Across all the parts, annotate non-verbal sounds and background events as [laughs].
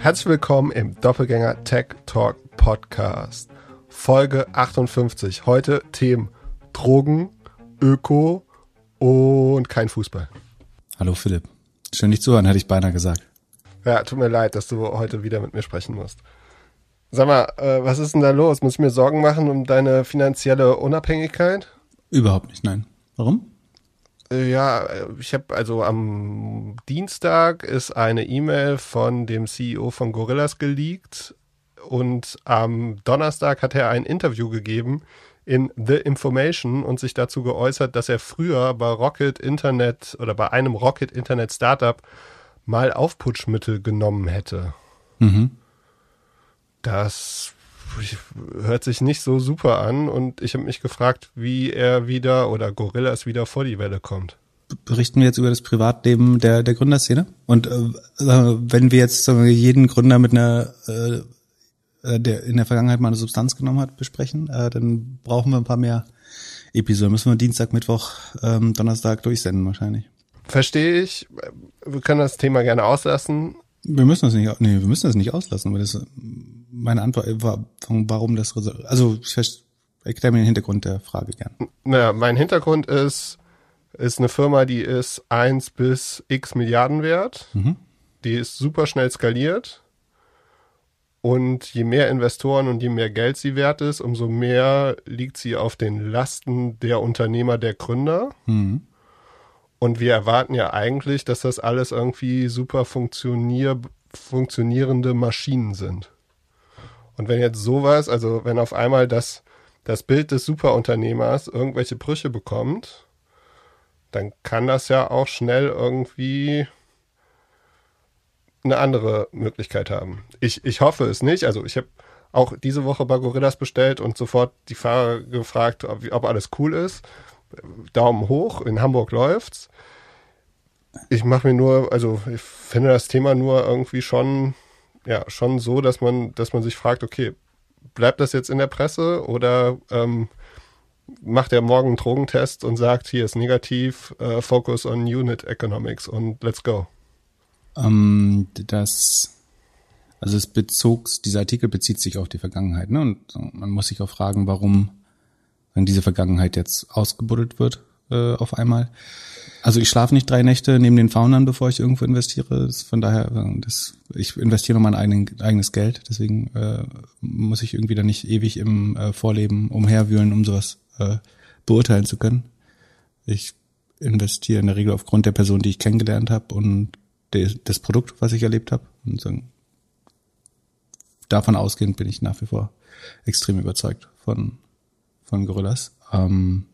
Herzlich willkommen im Doppelgänger Tech Talk Podcast. Folge 58. Heute Themen Drogen, Öko und kein Fußball. Hallo Philipp. Schön dich zuhören, hätte ich beinahe gesagt. Ja, tut mir leid, dass du heute wieder mit mir sprechen musst. Sag mal, äh, was ist denn da los? Muss ich mir Sorgen machen um deine finanzielle Unabhängigkeit? Überhaupt nicht, nein. Warum? Äh, ja, ich habe also am Dienstag ist eine E-Mail von dem CEO von Gorillas geleakt und am Donnerstag hat er ein Interview gegeben in The Information und sich dazu geäußert, dass er früher bei Rocket Internet oder bei einem Rocket Internet Startup mal Aufputschmittel genommen hätte. Mhm. Das hört sich nicht so super an und ich habe mich gefragt, wie er wieder oder Gorillas wieder vor die Welle kommt. Berichten wir jetzt über das Privatleben der, der Gründerszene? Und äh, wenn wir jetzt sagen wir, jeden Gründer mit einer, äh, äh, der in der Vergangenheit mal eine Substanz genommen hat, besprechen, äh, dann brauchen wir ein paar mehr Episoden. Müssen wir Dienstag, Mittwoch, ähm, Donnerstag durchsenden wahrscheinlich. Verstehe ich. Wir können das Thema gerne auslassen. Wir müssen das nicht, nee, wir müssen das nicht auslassen, weil das meine Antwort war, warum das, also ich erkläre mir den Hintergrund der Frage gern. Naja, mein Hintergrund ist, ist eine Firma, die ist eins bis x Milliarden wert. Mhm. Die ist super schnell skaliert. Und je mehr Investoren und je mehr Geld sie wert ist, umso mehr liegt sie auf den Lasten der Unternehmer, der Gründer. Mhm. Und wir erwarten ja eigentlich, dass das alles irgendwie super funktionier funktionierende Maschinen sind. Und wenn jetzt sowas, also wenn auf einmal das, das Bild des Superunternehmers irgendwelche Brüche bekommt, dann kann das ja auch schnell irgendwie eine andere Möglichkeit haben. Ich, ich hoffe es nicht. Also ich habe auch diese Woche bei Gorillas bestellt und sofort die Fahrer gefragt, ob, ob alles cool ist. Daumen hoch, in Hamburg läuft's. Ich mache mir nur, also ich finde das Thema nur irgendwie schon ja schon so, dass man, dass man sich fragt, okay, bleibt das jetzt in der Presse oder ähm, macht er morgen einen Drogentest und sagt, hier ist negativ, äh, Focus on Unit Economics und let's go? Ähm, das, also es bezog, dieser Artikel bezieht sich auf die Vergangenheit, ne? Und man muss sich auch fragen, warum wenn diese Vergangenheit jetzt ausgebuddelt wird äh, auf einmal. Also ich schlafe nicht drei Nächte neben den Foundern, bevor ich irgendwo investiere. Das, von daher, das, ich investiere nur mein eigen, eigenes Geld. Deswegen äh, muss ich irgendwie da nicht ewig im äh, Vorleben umherwühlen, um sowas äh, beurteilen zu können. Ich investiere in der Regel aufgrund der Person, die ich kennengelernt habe und de, des Produkt, was ich erlebt habe. Und so, davon ausgehend bin ich nach wie vor extrem überzeugt von, von Gorillas. Ähm,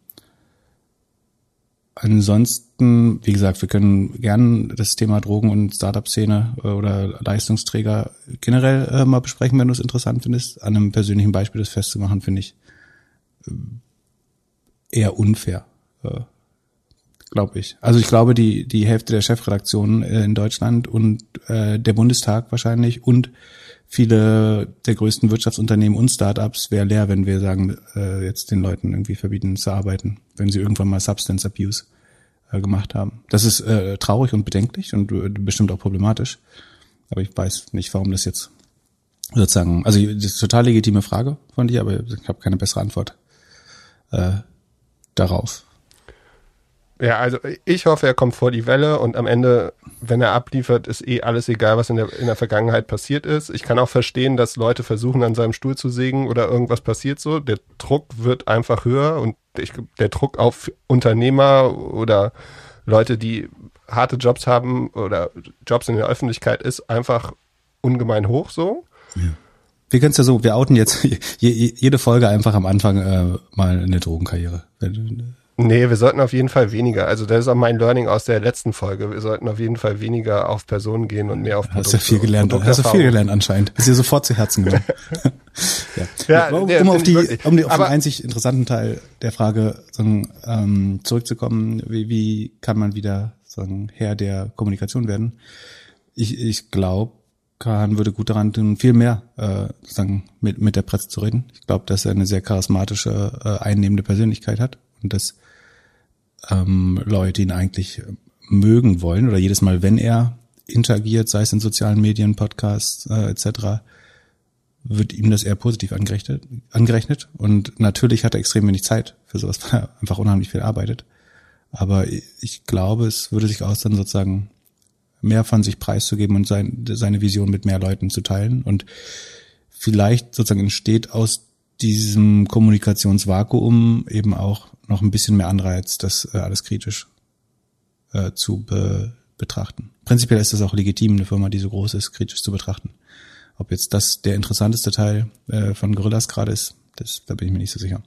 Ansonsten, wie gesagt, wir können gern das Thema Drogen- und Startup-Szene äh, oder Leistungsträger generell äh, mal besprechen, wenn du es interessant findest. An einem persönlichen Beispiel das festzumachen, finde ich äh, eher unfair, äh, glaube ich. Also ich glaube, die, die Hälfte der Chefredaktionen äh, in Deutschland und äh, der Bundestag wahrscheinlich und viele der größten Wirtschaftsunternehmen und Startups wäre leer, wenn wir sagen, äh, jetzt den Leuten irgendwie verbieten zu arbeiten, wenn sie irgendwann mal Substance Abuse äh, gemacht haben. Das ist äh, traurig und bedenklich und äh, bestimmt auch problematisch. Aber ich weiß nicht, warum das jetzt sozusagen, also das ist total legitime Frage von dir, aber ich habe keine bessere Antwort äh, darauf. Ja, also ich hoffe, er kommt vor die Welle und am Ende, wenn er abliefert, ist eh alles egal, was in der, in der Vergangenheit passiert ist. Ich kann auch verstehen, dass Leute versuchen, an seinem Stuhl zu sägen oder irgendwas passiert so. Der Druck wird einfach höher und ich, der Druck auf Unternehmer oder Leute, die harte Jobs haben oder Jobs in der Öffentlichkeit ist einfach ungemein hoch so. Ja. Wir können es ja so, wir outen jetzt [laughs] jede Folge einfach am Anfang äh, mal eine Drogenkarriere. Nee, wir sollten auf jeden Fall weniger. Also das ist auch mein Learning aus der letzten Folge. Wir sollten auf jeden Fall weniger auf Personen gehen und mehr auf Produkte. Hast ja viel gelernt. Hast du viel gelernt anscheinend. Ist dir sofort zu Herzen genommen. [laughs] ja. ja. um, um auf die, um die, auf den einzig interessanten Teil der Frage sagen, ähm, zurückzukommen, wie, wie kann man wieder sagen, Herr der Kommunikation werden? Ich, ich glaube, Kahn würde gut daran tun, viel mehr äh, sagen, mit, mit der Presse zu reden. Ich glaube, dass er eine sehr charismatische, äh, einnehmende Persönlichkeit hat und dass ähm, Leute ihn eigentlich mögen wollen oder jedes Mal, wenn er interagiert, sei es in sozialen Medien, Podcasts äh, etc., wird ihm das eher positiv angerechnet, angerechnet. Und natürlich hat er extrem wenig Zeit für sowas, [laughs] weil er einfach unheimlich viel arbeitet. Aber ich glaube, es würde sich aus, dann sozusagen mehr von sich preiszugeben und sein, seine Vision mit mehr Leuten zu teilen. Und vielleicht sozusagen entsteht aus diesem Kommunikationsvakuum eben auch noch ein bisschen mehr Anreiz, das äh, alles kritisch äh, zu be betrachten. Prinzipiell ist es auch legitim, eine Firma, die so groß ist, kritisch zu betrachten. Ob jetzt das der interessanteste Teil äh, von Gorillas gerade ist, das, da bin ich mir nicht so sicher.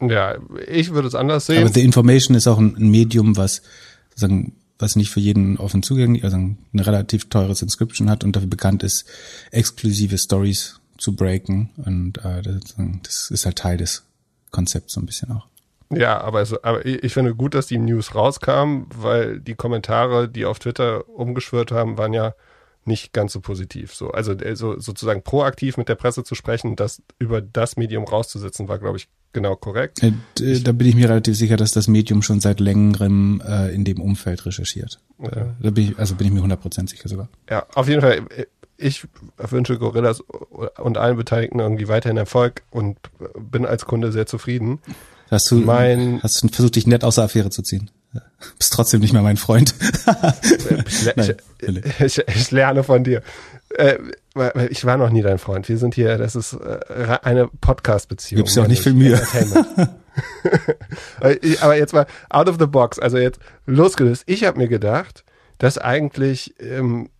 Ja, ich würde es anders sehen. Aber The Information ist auch ein, ein Medium, was sozusagen was nicht für jeden offen zugänglich, also ein relativ teures Inscription hat und dafür bekannt ist, exklusive Stories zu breaken. Und äh, das, das ist halt Teil des Konzepts so ein bisschen auch. Ja, aber, so, aber ich finde gut, dass die News rauskam, weil die Kommentare, die auf Twitter umgeschwört haben, waren ja nicht ganz so positiv. So, also, also sozusagen proaktiv mit der Presse zu sprechen, das über das Medium rauszusetzen, war, glaube ich, genau korrekt. Äh, da bin ich mir relativ sicher, dass das Medium schon seit längerem äh, in dem Umfeld recherchiert. Ja. Da bin ich, also bin ich mir 100% sicher sogar. Ja, auf jeden Fall. Ich wünsche Gorillas und allen Beteiligten irgendwie weiterhin Erfolg und bin als Kunde sehr zufrieden. Hast du, mein, hast du versucht, dich nett aus der Affäre zu ziehen? [laughs] Bist trotzdem nicht mehr mein Freund. [laughs] ich, ich, ich, lerne von dir. Äh, ich war noch nie dein Freund. Wir sind hier, das ist äh, eine Podcast-Beziehung. Gibst ja auch nicht viel Mühe. [laughs] Aber jetzt mal out of the box, also jetzt losgelöst. Ich habe mir gedacht, dass eigentlich, ähm, äh,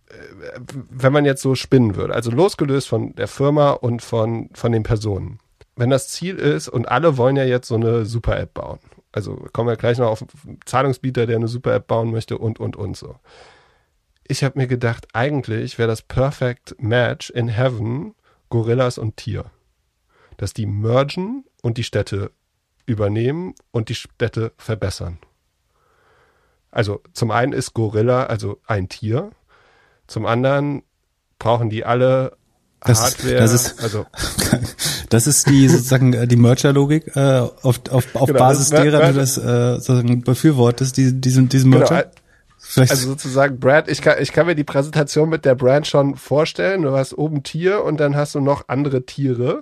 wenn man jetzt so spinnen würde, also losgelöst von der Firma und von, von den Personen, wenn das Ziel ist und alle wollen ja jetzt so eine Super-App bauen. Also kommen wir gleich noch auf einen Zahlungsbieter, der eine Super-App bauen möchte und, und, und so. Ich habe mir gedacht, eigentlich wäre das Perfect Match in Heaven Gorillas und Tier. Dass die mergen und die Städte übernehmen und die Städte verbessern. Also zum einen ist Gorilla also ein Tier, zum anderen brauchen die alle das, Hardware, das ist, also [laughs] das ist die sozusagen äh, die Merger-Logik äh, auf, auf, auf genau, Basis das, derer du das äh, sozusagen befürwortest, die, diesen, diesen genau, Merger. Genau, Vielleicht. Also sozusagen Brand, ich kann, ich kann mir die Präsentation mit der Brand schon vorstellen. Du hast oben Tier und dann hast du noch andere Tiere.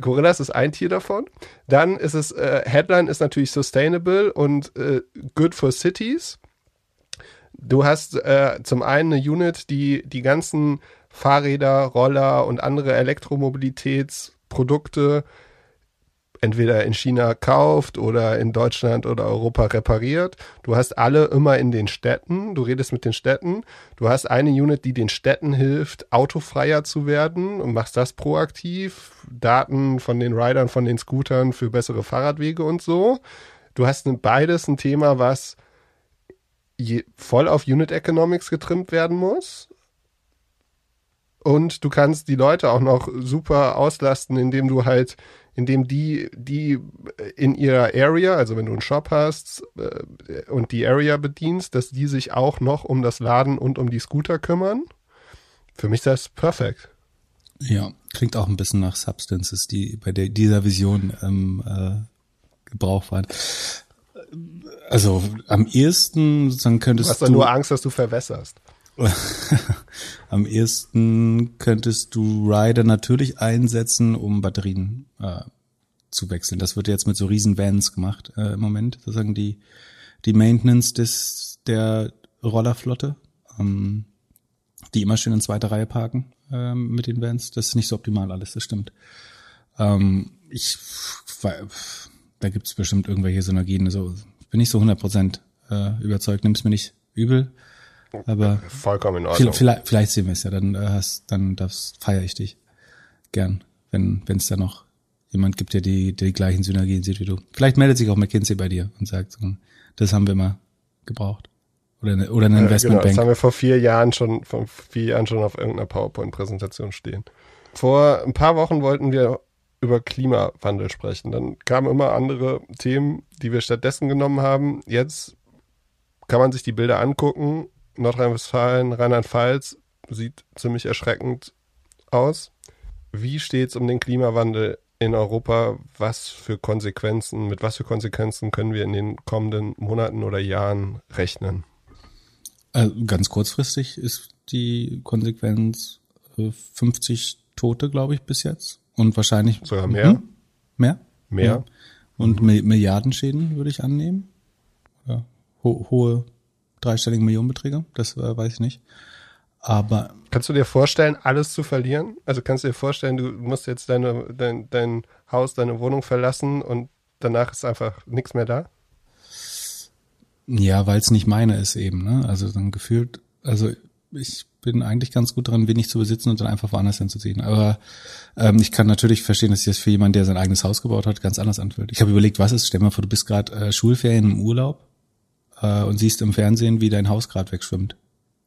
Gorillas ist ein Tier davon. Dann ist es, äh, Headline ist natürlich sustainable und äh, good for cities. Du hast äh, zum einen eine Unit, die die ganzen Fahrräder, Roller und andere Elektromobilitätsprodukte entweder in China kauft oder in Deutschland oder Europa repariert. Du hast alle immer in den Städten, du redest mit den Städten. Du hast eine Unit, die den Städten hilft, autofreier zu werden und machst das proaktiv. Daten von den Riders, von den Scootern für bessere Fahrradwege und so. Du hast beides ein Thema, was voll auf Unit Economics getrimmt werden muss. Und du kannst die Leute auch noch super auslasten, indem du halt, indem die, die in ihrer Area, also wenn du einen Shop hast äh, und die Area bedienst, dass die sich auch noch um das Laden und um die Scooter kümmern. Für mich ist das perfekt. Ja, klingt auch ein bisschen nach Substances, die bei der, dieser Vision ähm, äh, Gebrauch waren. Also am ehesten sozusagen könntest du. Hast du nur Angst, dass du verwässerst. [laughs] Am ehesten könntest du Rider natürlich einsetzen, um Batterien äh, zu wechseln. Das wird jetzt mit so riesen Vans gemacht äh, im Moment, sozusagen die die Maintenance des der Rollerflotte, ähm, die immer schön in zweiter Reihe parken äh, mit den Vans. Das ist nicht so optimal alles, das stimmt. Ähm, ich da gibt's bestimmt irgendwelche Synergien. Also bin ich so 100% äh, überzeugt. Nimm's mir nicht übel. Aber vollkommen in Ordnung. Vielleicht, vielleicht sehen wir es ja, dann äh, hast, dann das feiere ich dich gern, wenn wenn es da noch jemand gibt, der die, der die gleichen Synergien sieht wie du. Vielleicht meldet sich auch McKinsey bei dir und sagt, das haben wir mal gebraucht. Oder eine, oder eine Investmentbank. Genau, das haben wir vor vier Jahren schon, vor vier Jahren schon auf irgendeiner PowerPoint-Präsentation stehen. Vor ein paar Wochen wollten wir über Klimawandel sprechen. Dann kamen immer andere Themen, die wir stattdessen genommen haben. Jetzt kann man sich die Bilder angucken Nordrhein-Westfalen, Rheinland-Pfalz sieht ziemlich erschreckend aus. Wie steht es um den Klimawandel in Europa? Was für Konsequenzen, mit was für Konsequenzen können wir in den kommenden Monaten oder Jahren rechnen? Äh, ganz kurzfristig ist die Konsequenz äh, 50 Tote, glaube ich, bis jetzt. Und wahrscheinlich. Sogar mehr? Hm? Mehr? Mehr. Ja. Und mhm. Milliardenschäden würde ich annehmen. Ja. Ho hohe dreistellige Millionenbeträge, das äh, weiß ich nicht. Aber. Kannst du dir vorstellen, alles zu verlieren? Also kannst du dir vorstellen, du musst jetzt deine, dein, dein Haus, deine Wohnung verlassen und danach ist einfach nichts mehr da? Ja, weil es nicht meine ist eben, ne? Also dann gefühlt, also ich bin eigentlich ganz gut dran, wenig zu besitzen und dann einfach woanders hinzuziehen. Aber ähm, ich kann natürlich verstehen, dass sich das für jemanden, der sein eigenes Haus gebaut hat, ganz anders anfühlt. Ich habe überlegt, was ist, stell mal vor, du bist gerade äh, Schulferien im Urlaub äh, und siehst im Fernsehen, wie dein Haus gerade wegschwimmt.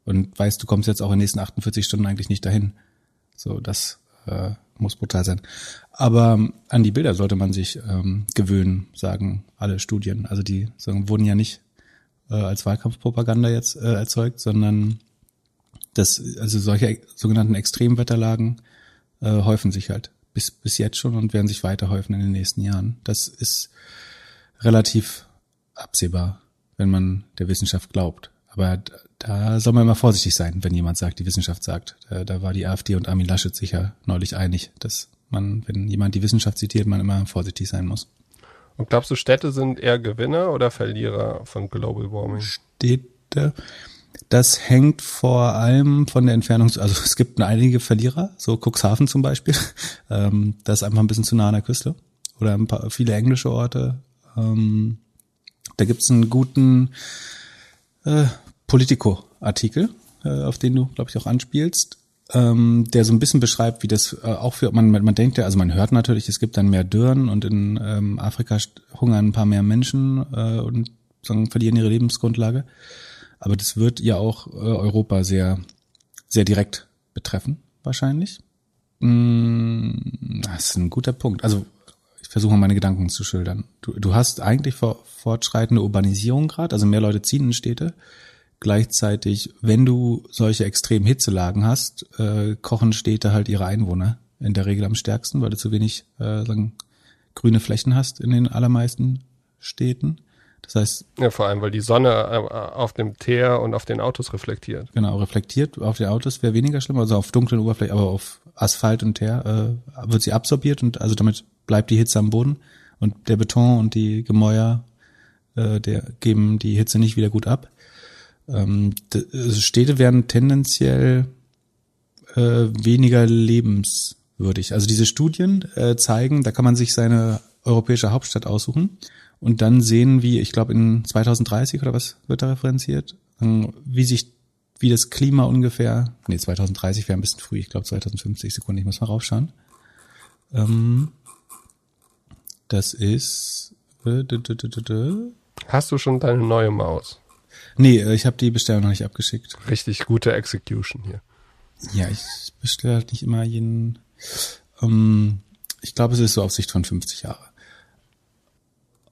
Und weißt, du kommst jetzt auch in den nächsten 48 Stunden eigentlich nicht dahin. So, das äh, muss brutal sein. Aber ähm, an die Bilder sollte man sich ähm, gewöhnen, sagen alle Studien. Also die sagen, wurden ja nicht äh, als Wahlkampfpropaganda jetzt äh, erzeugt, sondern das, also solche sogenannten Extremwetterlagen äh, häufen sich halt bis, bis jetzt schon und werden sich weiter häufen in den nächsten Jahren. Das ist relativ absehbar, wenn man der Wissenschaft glaubt. Aber da soll man immer vorsichtig sein, wenn jemand sagt, die Wissenschaft sagt. Da, da war die AfD und Armin Laschet sicher neulich einig, dass man, wenn jemand die Wissenschaft zitiert, man immer vorsichtig sein muss. Und glaubst du, Städte sind eher Gewinner oder Verlierer von Global Warming? Städte, das hängt vor allem von der Entfernung, also [laughs] es gibt einige Verlierer, so Cuxhaven zum Beispiel, [laughs] ähm, das ist einfach ein bisschen zu nah an der Küste. Oder ein paar, viele englische Orte. Ähm, da gibt's einen guten äh, Politico-Artikel, äh, auf den du, glaube ich, auch anspielst, ähm, der so ein bisschen beschreibt, wie das äh, auch für, man, man denkt ja, also man hört natürlich, es gibt dann mehr Dürren und in ähm, Afrika hungern ein paar mehr Menschen äh, und sagen, verlieren ihre Lebensgrundlage. Aber das wird ja auch äh, Europa sehr, sehr direkt betreffen, wahrscheinlich. Mm, das ist ein guter Punkt. Also ich versuche mal meine Gedanken zu schildern. Du, du hast eigentlich fortschreitende Urbanisierung gerade, also mehr Leute ziehen in Städte. Gleichzeitig, wenn du solche extremen Hitzelagen hast, äh, kochen Städte halt ihre Einwohner in der Regel am stärksten, weil du zu wenig äh, sagen, grüne Flächen hast in den allermeisten Städten. Das heißt. Ja, vor allem, weil die Sonne äh, auf dem Teer und auf den Autos reflektiert. Genau, reflektiert auf den Autos wäre weniger schlimm, also auf dunklen Oberflächen, aber auf Asphalt und Teer äh, wird sie absorbiert und also damit bleibt die Hitze am Boden und der Beton und die Gemäuer, äh, der geben die Hitze nicht wieder gut ab. Ähm, also Städte werden tendenziell äh, weniger lebenswürdig. Also diese Studien äh, zeigen, da kann man sich seine europäische Hauptstadt aussuchen und dann sehen, wie, ich glaube, in 2030 oder was wird da referenziert, ähm, wie sich, wie das Klima ungefähr, nee, 2030 wäre ein bisschen früh, ich glaube 2050 Sekunden, ich muss mal raufschauen. Ähm, das ist. Äh, Hast du schon deine neue Maus? Nee, äh, ich habe die Bestellung noch nicht abgeschickt. Richtig gute Execution hier. Ja, ich bestelle halt nicht immer jeden. Ähm, ich glaube, es ist so auf Sicht von 50 Jahre.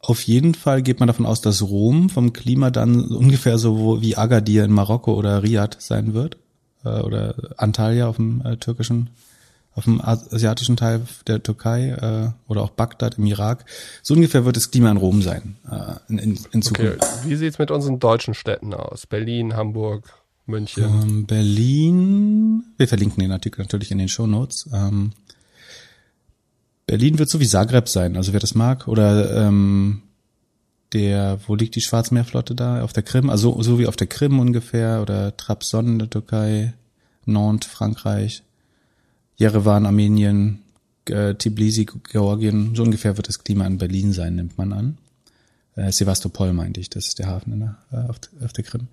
Auf jeden Fall geht man davon aus, dass Rom vom Klima dann ungefähr so wie Agadir in Marokko oder Riyadh sein wird. Äh, oder Antalya auf dem äh, türkischen, auf dem asiatischen Teil der Türkei äh, oder auch Bagdad im Irak. So ungefähr wird das Klima in Rom sein äh, in, in, in Zukunft. Okay. Wie sieht's mit unseren deutschen Städten aus? Berlin, Hamburg, München? Ähm, Berlin, wir verlinken den Artikel natürlich in den Show Notes. Ähm, Berlin wird so wie Zagreb sein, also wer das mag. Oder ähm, der, wo liegt die Schwarzmeerflotte da? Auf der Krim, also so wie auf der Krim ungefähr, oder Trabzon in der Türkei, Nantes, Frankreich, Yerevan, Armenien, äh, Tbilisi, Georgien, so ungefähr wird das Klima in Berlin sein, nimmt man an. Äh, Sevastopol meinte ich, das ist der Hafen der, äh, auf, auf der Krim.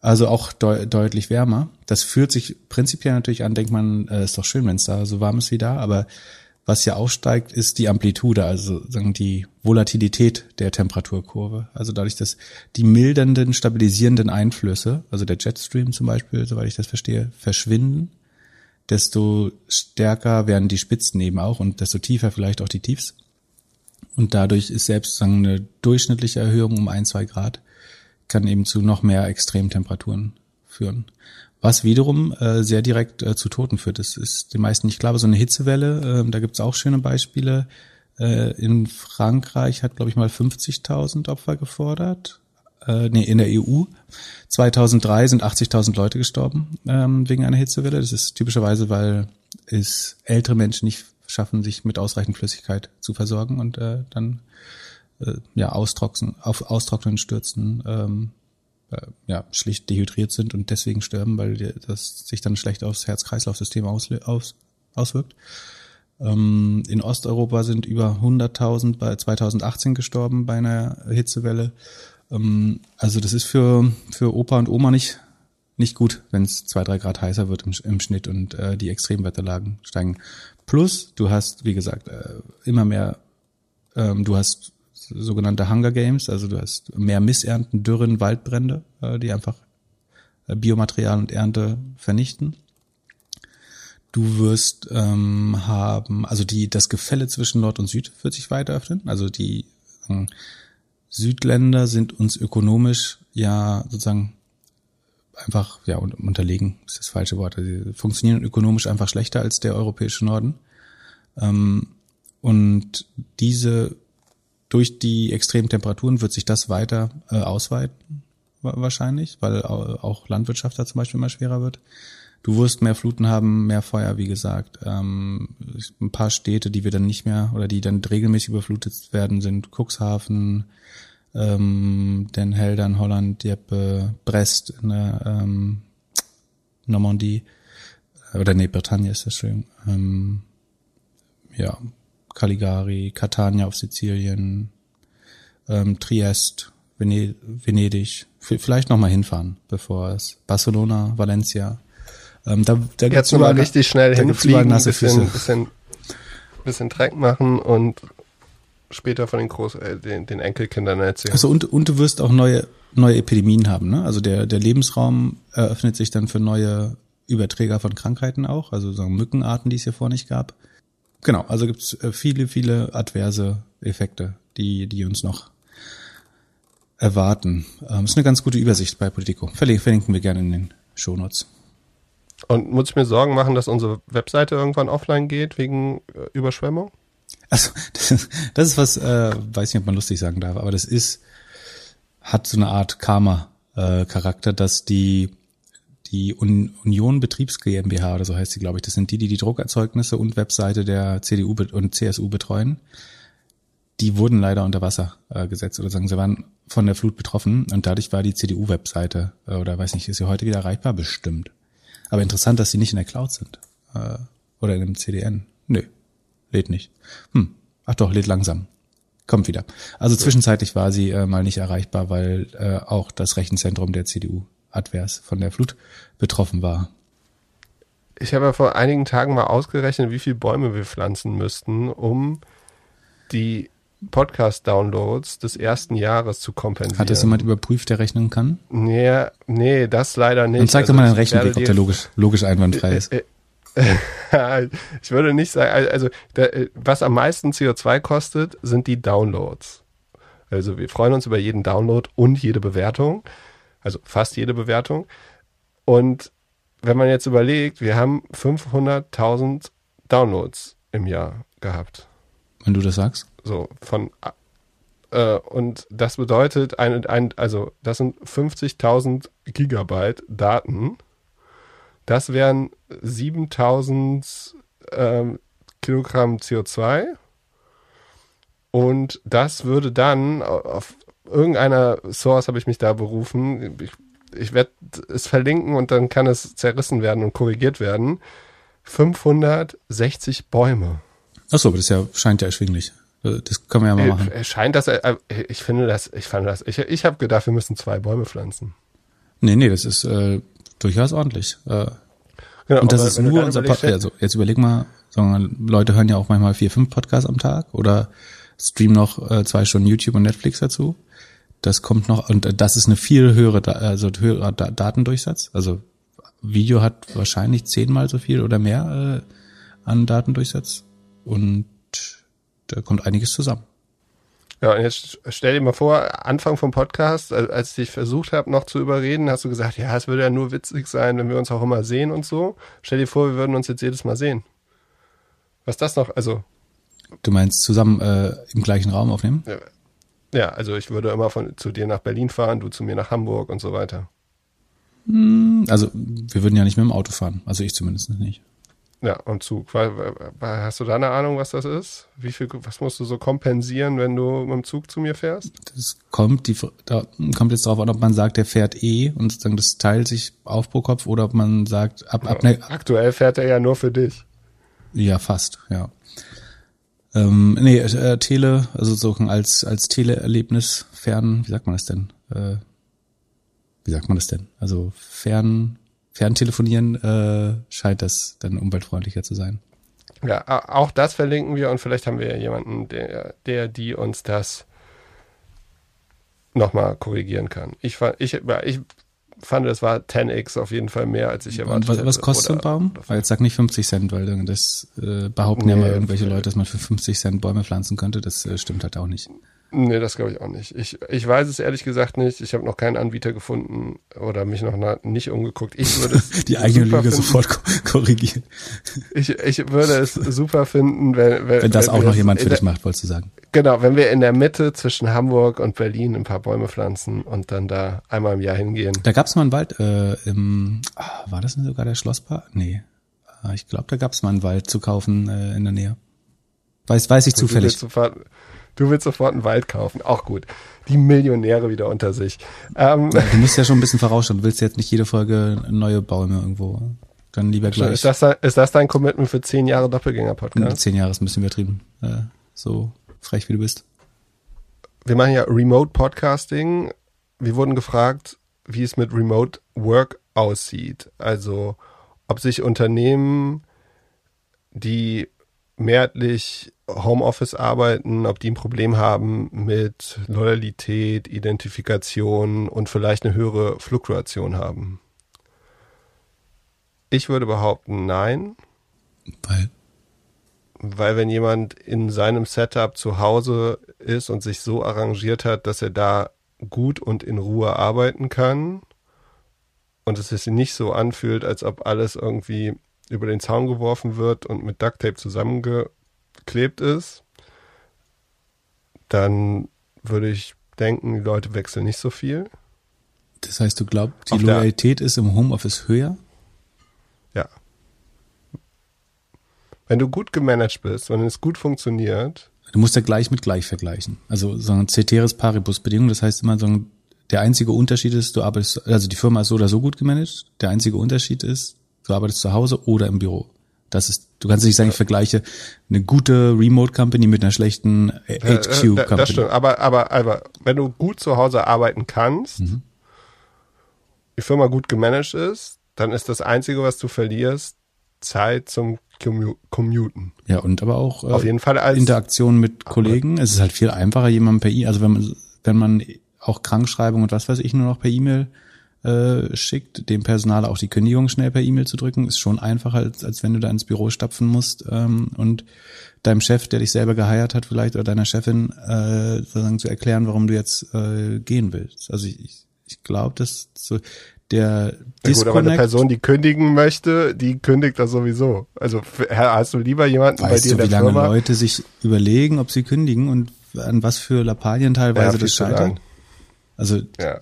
Also auch de deutlich wärmer. Das fühlt sich prinzipiell natürlich an, denkt man, äh, ist doch schön, wenn es da so warm ist wie da, aber was ja aufsteigt, ist die Amplitude, also sagen die Volatilität der Temperaturkurve. Also dadurch, dass die mildernden, stabilisierenden Einflüsse, also der Jetstream zum Beispiel, soweit ich das verstehe, verschwinden, desto stärker werden die Spitzen eben auch und desto tiefer vielleicht auch die Tiefs. Und dadurch ist selbst sagen, eine durchschnittliche Erhöhung um ein, zwei Grad kann eben zu noch mehr Extremtemperaturen führen was wiederum äh, sehr direkt äh, zu Toten führt. Das ist den meisten nicht klar, aber so eine Hitzewelle, äh, da gibt's auch schöne Beispiele. Äh, in Frankreich hat, glaube ich, mal 50.000 Opfer gefordert. äh, nee, in der EU. 2003 sind 80.000 Leute gestorben ähm, wegen einer Hitzewelle. Das ist typischerweise, weil es ältere Menschen nicht schaffen, sich mit ausreichend Flüssigkeit zu versorgen und äh, dann äh, ja austrocknen, auf austrocknen stürzen, ähm, äh, ja schlicht dehydriert sind und deswegen sterben, weil das sich dann schlecht aufs Herz-Kreislauf-System aus, auswirkt. Ähm, in Osteuropa sind über 100.000 bei 2018 gestorben bei einer Hitzewelle. Ähm, also das ist für für Opa und Oma nicht nicht gut, wenn es zwei drei Grad heißer wird im, im Schnitt und äh, die Extremwetterlagen steigen. Plus du hast wie gesagt äh, immer mehr, ähm, du hast sogenannte Hunger Games, also du hast mehr Missernten, Dürren, Waldbrände, äh, die einfach äh, Biomaterial und Ernte vernichten. Du wirst ähm, haben, also die das Gefälle zwischen Nord und Süd wird sich weiter öffnen. Also die äh, Südländer sind uns ökonomisch ja sozusagen einfach ja unterlegen ist das falsche Wort. Also sie funktionieren ökonomisch einfach schlechter als der europäische Norden. Ähm, und diese durch die extremen Temperaturen wird sich das weiter äh, ausweiten wahrscheinlich, weil auch Landwirtschaft da zum Beispiel immer schwerer wird. Du wirst mehr Fluten haben, mehr Feuer, wie gesagt. Ähm, ein paar Städte, die wir dann nicht mehr oder die dann regelmäßig überflutet werden, sind Cuxhaven, ähm, Den Helder in Holland, Dieppe, Brest in der ähm, Normandie oder nee, Bretagne ist das schön. Ähm, ja, Caligari, Catania auf Sizilien, ähm, Triest, Vened Venedig, vielleicht noch mal hinfahren, bevor es Barcelona, Valencia, ähm, da, da Jetzt nochmal richtig schnell hinfliegen, ein bisschen, bisschen, bisschen Dreck machen und später von den, Groß äh, den, den Enkelkindern erzählen. Also und, und du wirst auch neue, neue Epidemien haben, ne? Also der, der Lebensraum eröffnet sich dann für neue Überträger von Krankheiten auch, also so Mückenarten, die es hier vor nicht gab. Genau, also gibt es äh, viele, viele adverse Effekte, die, die uns noch erwarten. Ähm, ist eine ganz gute Übersicht bei Politico. Verlinken wir gerne in den Shownotes. Und muss ich mir Sorgen machen, dass unsere Webseite irgendwann offline geht wegen äh, Überschwemmung? Also [laughs] das ist, das ist was, äh, weiß nicht, ob man lustig sagen darf, aber das ist, hat so eine Art Karma-Charakter, äh, dass die die Un Union Betriebs GmbH oder so heißt sie, glaube ich, das sind die, die die Druckerzeugnisse und Webseite der CDU und CSU betreuen. Die wurden leider unter Wasser äh, gesetzt oder sagen, sie waren von der Flut betroffen und dadurch war die CDU-Webseite äh, oder weiß nicht, ist sie heute wieder erreichbar? Bestimmt. Aber interessant, dass sie nicht in der Cloud sind. Äh, oder in einem CDN. Nö, lädt nicht. Hm. Ach doch, lädt langsam. Kommt wieder. Also zwischenzeitlich war sie äh, mal nicht erreichbar, weil äh, auch das Rechenzentrum der CDU advers von der Flut betroffen war. Ich habe ja vor einigen Tagen mal ausgerechnet, wie viele Bäume wir pflanzen müssten, um die Podcast-Downloads des ersten Jahres zu kompensieren. Hat das jemand überprüft, der rechnen kann? Nee, nee, das leider nicht. Dann zeig also doch mal deinen Rechenweg, ob der logisch, logisch einwandfrei ist. Äh, äh, [laughs] ich würde nicht sagen, also der, was am meisten CO2 kostet, sind die Downloads. Also wir freuen uns über jeden Download und jede Bewertung, also fast jede Bewertung. Und wenn man jetzt überlegt, wir haben 500.000 Downloads im Jahr gehabt. Wenn du das sagst? So, von äh, und das bedeutet, ein, ein, also das sind 50.000 Gigabyte Daten. Das wären 7.000 ähm, Kilogramm CO2. Und das würde dann auf irgendeiner Source habe ich mich da berufen. Ich, ich werde es verlinken und dann kann es zerrissen werden und korrigiert werden. 560 Bäume. Achso, aber das ja, scheint ja erschwinglich. Äh, das können wir ja mal äh, machen. Scheint das, äh, ich finde das, ich fand das, ich, ich habe gedacht, wir müssen zwei Bäume pflanzen. Nee, nee, das ist äh, durchaus ordentlich. Äh, genau, und das ist nur unser Podcast. Also jetzt überleg mal, wir, Leute hören ja auch manchmal vier, fünf Podcasts am Tag oder streamen noch äh, zwei Stunden YouTube und Netflix dazu. Das kommt noch, und das ist eine viel höhere, also höherer Datendurchsatz. Also Video hat wahrscheinlich zehnmal so viel oder mehr äh, an Datendurchsatz. Und da kommt einiges zusammen. Ja, und jetzt stell dir mal vor, Anfang vom Podcast, als ich dich versucht habe, noch zu überreden, hast du gesagt, ja, es würde ja nur witzig sein, wenn wir uns auch immer sehen und so. Stell dir vor, wir würden uns jetzt jedes Mal sehen. Was das noch, also. Du meinst zusammen äh, im gleichen Raum aufnehmen? Ja. Also ich würde immer von zu dir nach Berlin fahren, du zu mir nach Hamburg und so weiter. Hm, also wir würden ja nicht mit dem Auto fahren, also ich zumindest nicht. Ja, und Zug. Hast du da eine Ahnung, was das ist? Wie viel, was musst du so kompensieren, wenn du mit dem Zug zu mir fährst? Das kommt, die, da kommt jetzt darauf an, ob man sagt, der fährt eh und sozusagen das teilt sich auf pro Kopf oder ob man sagt, ab, ab ne Aktuell fährt er ja nur für dich. Ja, fast, ja. Ähm, nee, äh, Tele, also so als, als Teleerlebnis fern, wie sagt man das denn? Äh, wie sagt man das denn? Also fern, Ferntelefonieren äh, scheint das dann umweltfreundlicher zu sein. Ja, auch das verlinken wir und vielleicht haben wir ja jemanden, der, der die uns das nochmal korrigieren kann. Ich, ich, ich fand, es war 10x auf jeden Fall mehr, als ich erwartet was, was kostet ein Baum? Weil jetzt sag nicht 50 Cent, weil das äh, behaupten nee, ja mal irgendwelche Leute, dass man für 50 Cent Bäume pflanzen könnte. Das äh, stimmt halt auch nicht. Nee, das glaube ich auch nicht. Ich, ich weiß es ehrlich gesagt nicht. Ich habe noch keinen Anbieter gefunden oder mich noch nicht umgeguckt. Ich würde es [laughs] die eigene Lüge finden. sofort korrigieren. Ich, ich würde es super finden, wenn wenn, wenn das wenn auch noch jemand für dich macht, wolltest du sagen. Genau, wenn wir in der Mitte zwischen Hamburg und Berlin ein paar Bäume pflanzen und dann da einmal im Jahr hingehen. Da gab es mal einen Wald äh, im ah, war das denn sogar der Schlosspark? Nee. Ah, ich glaube, da gab es mal einen Wald zu kaufen äh, in der Nähe. Weiß weiß ich zufällig. Du willst sofort einen Wald kaufen. Auch gut. Die Millionäre wieder unter sich. Ähm, du musst ja schon ein bisschen vorausschauen. Du willst jetzt nicht jede Folge neue Bäume irgendwo. Dann lieber gleich. Ist das, ist das dein Commitment für zehn Jahre Doppelgänger-Podcast? Zehn Jahre ist ein bisschen übertrieben. Äh, so frech wie du bist. Wir machen ja Remote Podcasting. Wir wurden gefragt, wie es mit Remote Work aussieht. Also, ob sich Unternehmen, die mehrheitlich Homeoffice arbeiten, ob die ein Problem haben mit Loyalität, Identifikation und vielleicht eine höhere Fluktuation haben. Ich würde behaupten, nein. Weil? Weil wenn jemand in seinem Setup zu Hause ist und sich so arrangiert hat, dass er da gut und in Ruhe arbeiten kann und es sich nicht so anfühlt, als ob alles irgendwie über den Zaun geworfen wird und mit Ducktape zusammengeklebt ist, dann würde ich denken, die Leute wechseln nicht so viel. Das heißt, du glaubst, die Auf Loyalität ist im Homeoffice höher? Ja. Wenn du gut gemanagt bist, wenn es gut funktioniert. Du musst ja gleich mit gleich vergleichen. Also so eine Ceteris Paribus Bedingung, das heißt immer so der einzige Unterschied ist, du arbeitest, also die Firma ist so oder so gut gemanagt. Der einzige Unterschied ist, Du arbeitest zu Hause oder im Büro. Das ist, du kannst nicht sagen, ich vergleiche eine gute Remote Company mit einer schlechten HQ Company. Das stimmt, aber, aber, aber wenn du gut zu Hause arbeiten kannst, mhm. die Firma gut gemanagt ist, dann ist das Einzige, was du verlierst, Zeit zum Commuten. Ja, und aber auch äh, auf jeden Fall als Interaktion mit Kollegen. Es ist halt viel einfacher, jemanden per E, also wenn man, wenn man auch Krankschreibung und was weiß ich nur noch per E-Mail äh, schickt, dem Personal auch die Kündigung schnell per E-Mail zu drücken, ist schon einfacher, als, als wenn du da ins Büro stapfen musst ähm, und deinem Chef, der dich selber geheiert hat, vielleicht oder deiner Chefin äh, sozusagen zu erklären, warum du jetzt äh, gehen willst. Also ich, ich glaube, dass so der ja gut, aber eine Person, die kündigen möchte, die kündigt das sowieso. Also hast du lieber jemanden weißt bei dir du, in der wie lange Leute sich überlegen, ob sie kündigen und an was für Lappalien teilweise ja, das scheitert? Also ja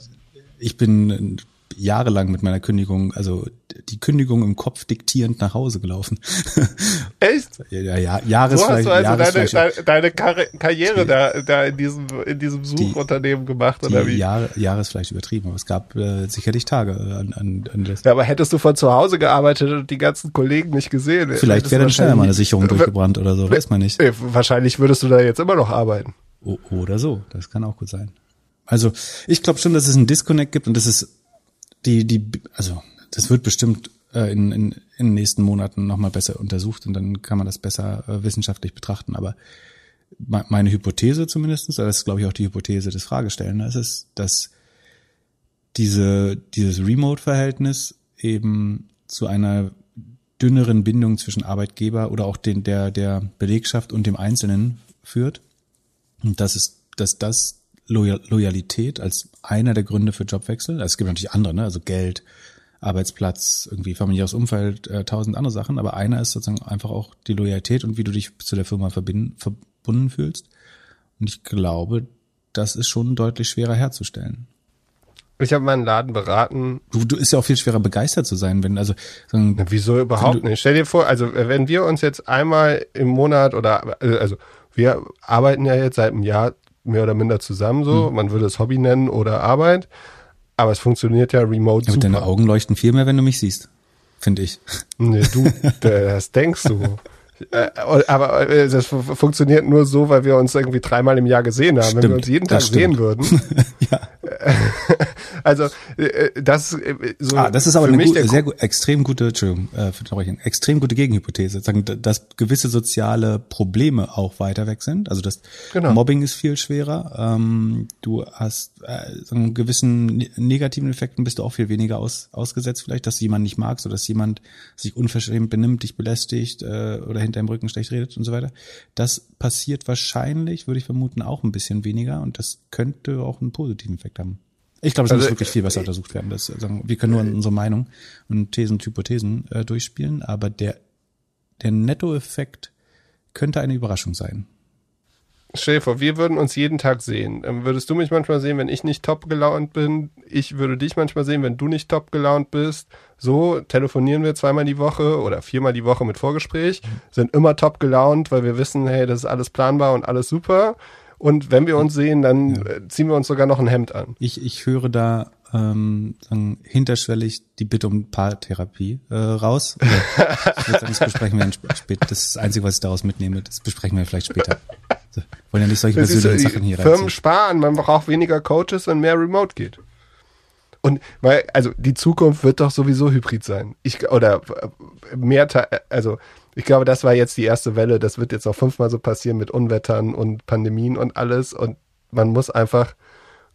ich bin jahrelang mit meiner Kündigung, also die Kündigung im Kopf diktierend nach Hause gelaufen. [laughs] Echt? Ja, ja, Jahres so hast du also deine, deine, deine Kar Karriere da, da in diesem, in diesem Suchunternehmen die, gemacht, oder die wie? Jahre, Jahres vielleicht übertrieben, aber es gab äh, sicherlich Tage an, an, an das. Ja, aber hättest du von zu Hause gearbeitet und die ganzen Kollegen nicht gesehen? Vielleicht wäre dann schneller mal eine Sicherung durchgebrannt oder so, weiß man nicht. Wahrscheinlich würdest du da jetzt immer noch arbeiten. O oder so, das kann auch gut sein. Also ich glaube schon, dass es einen Disconnect gibt und das ist die, die, also das wird bestimmt äh, in, in, in den nächsten Monaten nochmal besser untersucht und dann kann man das besser äh, wissenschaftlich betrachten. Aber meine Hypothese zumindestens, das ist glaube ich auch die Hypothese des Fragestellenden, ist, dass diese, dieses Remote-Verhältnis eben zu einer dünneren Bindung zwischen Arbeitgeber oder auch den, der, der Belegschaft und dem Einzelnen führt. Und das ist, dass das Loyalität als einer der Gründe für Jobwechsel. Also es gibt natürlich andere, ne? also Geld, Arbeitsplatz, irgendwie familiäres Umfeld, äh, tausend andere Sachen, aber einer ist sozusagen einfach auch die Loyalität und wie du dich zu der Firma verbinden, verbunden fühlst. Und ich glaube, das ist schon deutlich schwerer herzustellen. Ich habe meinen Laden beraten. Du, du ist ja auch viel schwerer begeistert zu sein, wenn also sagen, Na, wieso überhaupt nicht? Stell dir vor, also wenn wir uns jetzt einmal im Monat oder äh, also wir arbeiten ja jetzt seit einem Jahr mehr oder minder zusammen so, man würde es Hobby nennen oder Arbeit, aber es funktioniert ja remote ja, super. deine Augen leuchten viel mehr, wenn du mich siehst, finde ich. Nee, du, [laughs] das denkst du. Äh, Aber äh, das fu- funktioniert nur so, weil wir uns irgendwie dreimal im Jahr gesehen haben. Wenn wir Stimmt, uns jeden Tag stimmt. sehen würden. [laughs] ja. [laughs] Also äh, das äh, so Ah, das ist aber eine mich gut, sehr gut, extrem gute, Entschuldigung, äh, für extrem gute Gegenhypothese. Sagen, dass gewisse soziale Probleme auch weiter weg sind. Also das Genau. Mobbing ist viel schwerer. Ähm, du hast äh, sagen, gewissen ne- negativen Effekten bist du auch viel weniger aus, ausgesetzt, vielleicht, dass du jemanden nicht magst oder dass jemand sich unverschämt benimmt, dich belästigt äh, oder hinter deinem Rücken schlecht redet und so weiter. Das passiert wahrscheinlich, würde ich vermuten, auch ein bisschen weniger und das könnte auch einen positiven Effekt haben. Ich glaube, es Also, muss wirklich viel besser untersucht werden. Das, sagen, wir können nur unsere Meinung und Thesen und Hypothesen äh, durchspielen, aber der, der Nettoeffekt könnte eine Überraschung sein. Stell dir vor, wir würden uns jeden Tag sehen. Ähm, würdest du mich manchmal sehen, wenn ich nicht top gelaunt bin? Ich würde dich manchmal sehen, wenn du nicht top gelaunt bist. So telefonieren wir zweimal die Woche oder viermal die Woche mit Vorgespräch, sind immer top gelaunt, weil wir wissen, hey, das ist alles planbar und alles super. Und wenn wir uns sehen, dann äh, ziehen wir uns sogar noch ein Hemd an. Ich, ich höre da ähm, sagen, hinterschwellig die Bitte um Paartherapie äh, raus. Oder [laughs] Ich würde sagen, das besprechen wir dann später. Das ist das Einzige, was ich daraus mitnehme. Das besprechen wir vielleicht später. Wollen ja nicht solche Das ist, persönlichen äh, Sachen hier Firmen reinziehen. sparen, man braucht weniger Coaches und mehr Remote geht. Und weil, also die Zukunft wird doch sowieso hybrid sein. Ich, oder mehr, also ich glaube, das war jetzt die erste Welle. Das wird jetzt noch fünfmal so passieren mit Unwettern und Pandemien und alles. Und man muss einfach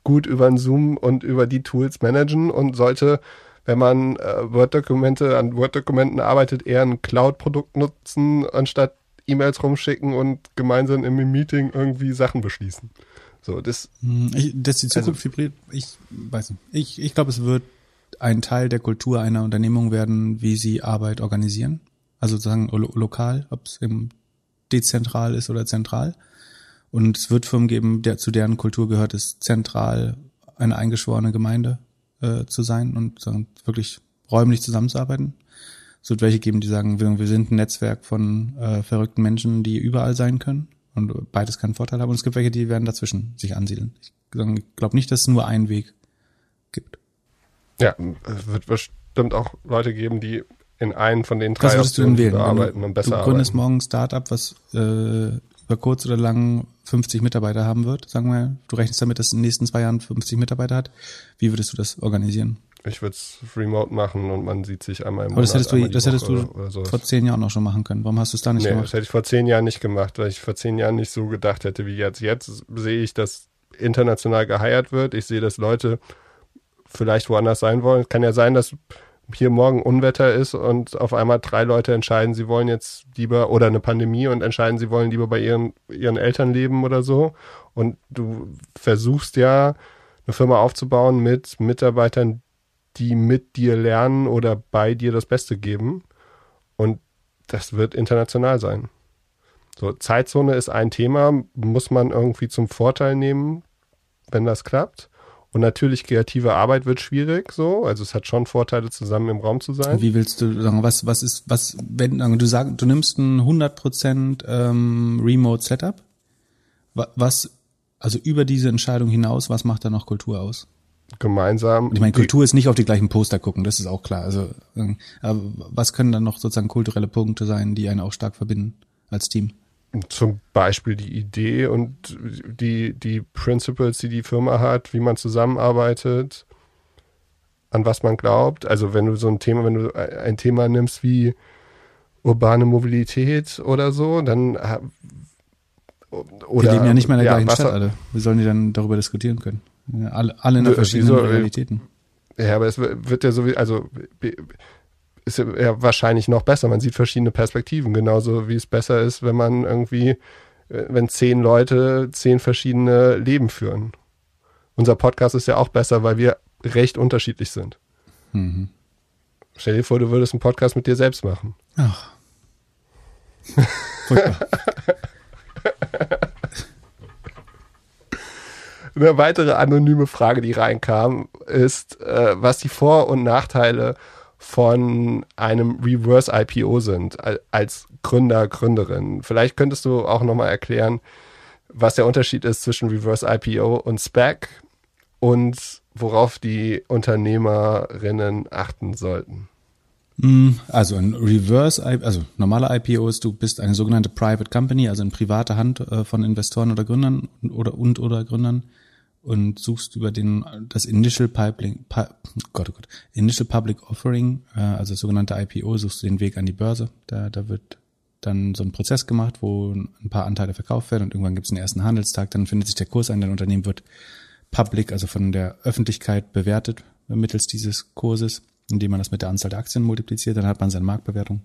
gut über den Zoom und über die Tools managen und sollte, wenn man äh, Word-Dokumente an Word-Dokumenten arbeitet, eher ein Cloud-Produkt nutzen, anstatt E-Mails rumschicken und gemeinsam im Meeting irgendwie Sachen beschließen. So, das, Hm, Ich, dass die Zukunft hybrid, ich weiß nicht. Ich, ich glaube, es wird ein Teil der Kultur einer Unternehmung werden, wie sie Arbeit organisieren. Also sozusagen lo lokal, ob es eben dezentral ist oder zentral. Und es wird Firmen geben, der, zu deren Kultur gehört es, zentral eine eingeschworene Gemeinde äh, zu sein und sagen, wirklich räumlich zusammenzuarbeiten. Es wird welche geben, die sagen, wir, sind ein Netzwerk von äh, verrückten Menschen, die überall sein können. Und beides kann Vorteil haben. Und es gibt welche, die werden dazwischen sich ansiedeln. Ich glaube nicht, dass es nur einen Weg gibt. ja, es wird bestimmt auch Leute geben, die in einen von den drei Was würdest du denn wählen? Arbeiten und besser du gründest arbeiten. morgen ein Startup, was äh, über kurz oder lang 50 Mitarbeiter haben wird. Sagen wir, du rechnest damit, dass es in den nächsten zwei Jahren 50 Mitarbeiter hat. Wie würdest du das organisieren? Ich würde es remote machen und man sieht sich einmal im Aber das Monat, hättest du, das hättest du sowas. vor zehn Jahren auch schon machen können. Warum hast du es da nicht Nee, das gemacht? hätte ich vor zehn Jahren nicht gemacht, weil ich vor zehn Jahren nicht so gedacht hätte wie jetzt. Jetzt sehe ich, dass international geheiert wird. Ich sehe, dass Leute vielleicht woanders sein wollen. Es kann ja sein, dass hier morgen Unwetter ist und auf einmal drei Leute entscheiden, sie wollen jetzt lieber oder eine Pandemie und entscheiden, sie wollen lieber bei ihren, ihren Eltern leben oder so. Und du versuchst ja, eine Firma aufzubauen mit Mitarbeitern, die mit dir lernen oder bei dir das Beste geben. Und das wird international sein. So, Zeitzone ist ein Thema, muss man irgendwie zum Vorteil nehmen, wenn das klappt. Und natürlich kreative Arbeit wird schwierig, so. Also es hat schon Vorteile, zusammen im Raum zu sein. Wie willst du sagen, was, was ist, was, wenn du sagst, du nimmst ein 100% ähm, Remote Setup, wa- was, also über diese Entscheidung hinaus, was macht da noch Kultur aus? Gemeinsam. Ich meine, Kultur ist nicht auf die gleichen Poster gucken, das ist auch klar. Also, ähm, was können dann noch sozusagen kulturelle Punkte sein, die einen auch stark verbinden als Team? zum Beispiel die Idee und die, die Principles, die die Firma hat, wie man zusammenarbeitet, an was man glaubt. Also wenn du so ein Thema, wenn du ein Thema nimmst wie urbane Mobilität oder so, dann oder Wir leben ja nicht mal in der gleichen Wasser- Stadt alle. Wie sollen die dann darüber diskutieren können? Ja, alle, alle in Wieso, verschiedenen äh, Realitäten. Ja, aber es wird ja so wie, also ist ja ja wahrscheinlich noch besser. Man sieht verschiedene Perspektiven, genauso wie es besser ist, wenn man irgendwie, äh, wenn zehn Leute zehn verschiedene Leben führen. Unser Podcast ist ja auch besser, weil wir recht unterschiedlich sind. Mhm. Stell dir vor, du würdest einen Podcast mit dir selbst machen. Ach. Furchtbar. [laughs] Eine weitere anonyme Frage, die reinkam, ist, äh, was die Vor- und Nachteile von einem Reverse IPO sind als Gründer, Gründerin. Vielleicht könntest du auch nochmal erklären, was der Unterschied ist zwischen Reverse IPO und SPAC und worauf die Unternehmerinnen achten sollten. Mm, also ein Reverse, also normale IPOs, du bist eine sogenannte Private Company, also in privater Hand äh, von Investoren oder Gründern oder und oder Gründern und suchst über den das Initial Pipeline, Pi, Gott, oh Gott, Initial Public Offering, äh, also sogenannte IPO, suchst du den Weg an die Börse. Da, da wird dann so ein Prozess gemacht, wo ein paar Anteile verkauft werden und irgendwann gibt es einen ersten Handelstag, dann findet sich der Kurs ein, dein Unternehmen wird public, also von der Öffentlichkeit bewertet mittels dieses Kurses indem man das mit der Anzahl der Aktien multipliziert, dann hat man seine Marktbewertung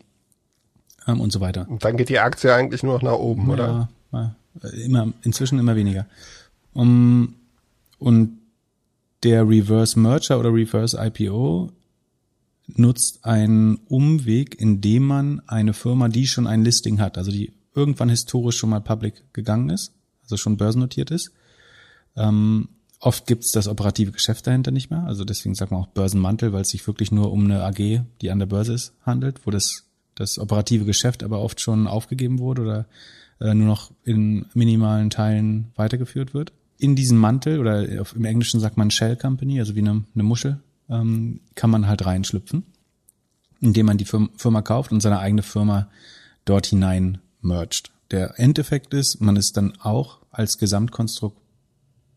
ähm, und so weiter. Und dann geht die Aktie eigentlich nur noch nach oben, ja, oder? Ja, immer, inzwischen immer weniger. Um, und der Reverse Merger oder Reverse IPO nutzt einen Umweg, indem man eine Firma, die schon ein Listing hat, also die irgendwann historisch schon mal public gegangen ist, also schon börsennotiert ist, ähm, Oft gibt's das operative Geschäft dahinter nicht mehr. Also deswegen sagt man auch Börsenmantel, weil es sich wirklich nur um eine AG, die an der Börse ist, handelt, wo das, das operative Geschäft aber oft schon aufgegeben wurde oder äh, nur noch in minimalen Teilen weitergeführt wird. In diesen Mantel oder im Englischen sagt man Shell Company, also wie eine, eine Muschel, ähm, kann man halt reinschlüpfen, indem man die Firma kauft und seine eigene Firma dort hinein mergt. Der Endeffekt ist, man ist dann auch als Gesamtkonstrukt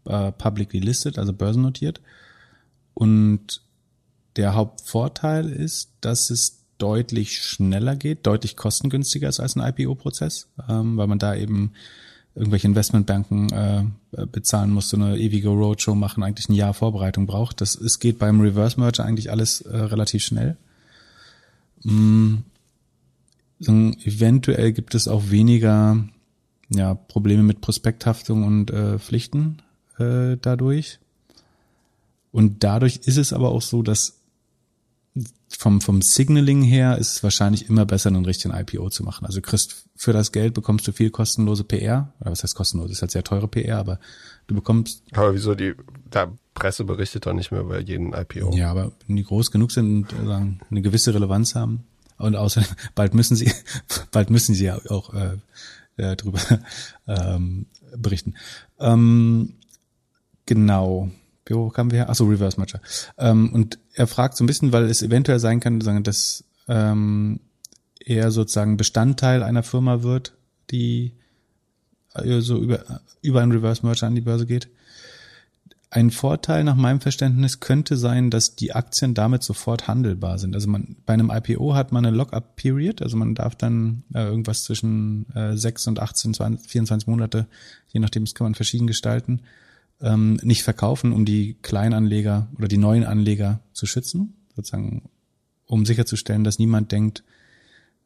äh, publicly listed, also börsennotiert. Und der Hauptvorteil ist, dass es deutlich schneller geht, deutlich kostengünstiger ist als ein IPO-Prozess, ähm, weil man da eben irgendwelche Investmentbanken äh, bezahlen muss, so eine ewige Roadshow machen, eigentlich ein Jahr Vorbereitung braucht. Das es geht beim Reverse Merger eigentlich alles äh, relativ schnell. Mm, so, eventuell gibt es auch weniger ja, Probleme mit Prospekthaftung und äh, Pflichten äh, dadurch. Und dadurch ist es aber auch so, dass vom, vom Signaling her ist es wahrscheinlich immer besser, einen richtigen IPO zu machen. Also kriegst für das Geld bekommst du viel kostenlose PR. Oder was heißt kostenlos? Ist halt sehr teure PR, aber du bekommst. Aber wieso die, da Presse berichtet doch nicht mehr über jeden IPO. Ja, aber wenn die groß genug sind und sagen, eine gewisse Relevanz haben. Und außerdem, [laughs] bald müssen sie, [laughs] bald müssen sie ja auch äh, äh, drüber [laughs] ähm, berichten. Ähm, Genau. Wo kamen wir? Achso, Reverse Matcher. Ähm, und er fragt so ein bisschen, weil es eventuell sein kann, dass ähm, er sozusagen Bestandteil einer Firma wird, die äh, so über, über einen Reverse Merger an die Börse geht. Ein Vorteil nach meinem Verständnis könnte sein, dass die Aktien damit sofort handelbar sind. Also man, bei einem IPO hat man eine Lock-up-Period, also man darf dann äh, irgendwas zwischen äh, 6 und 18, 20, 24 Monate, je nachdem, das kann man verschieden gestalten, ähm, nicht verkaufen, um die Kleinanleger oder die neuen Anleger zu schützen, sozusagen, um sicherzustellen, dass niemand denkt,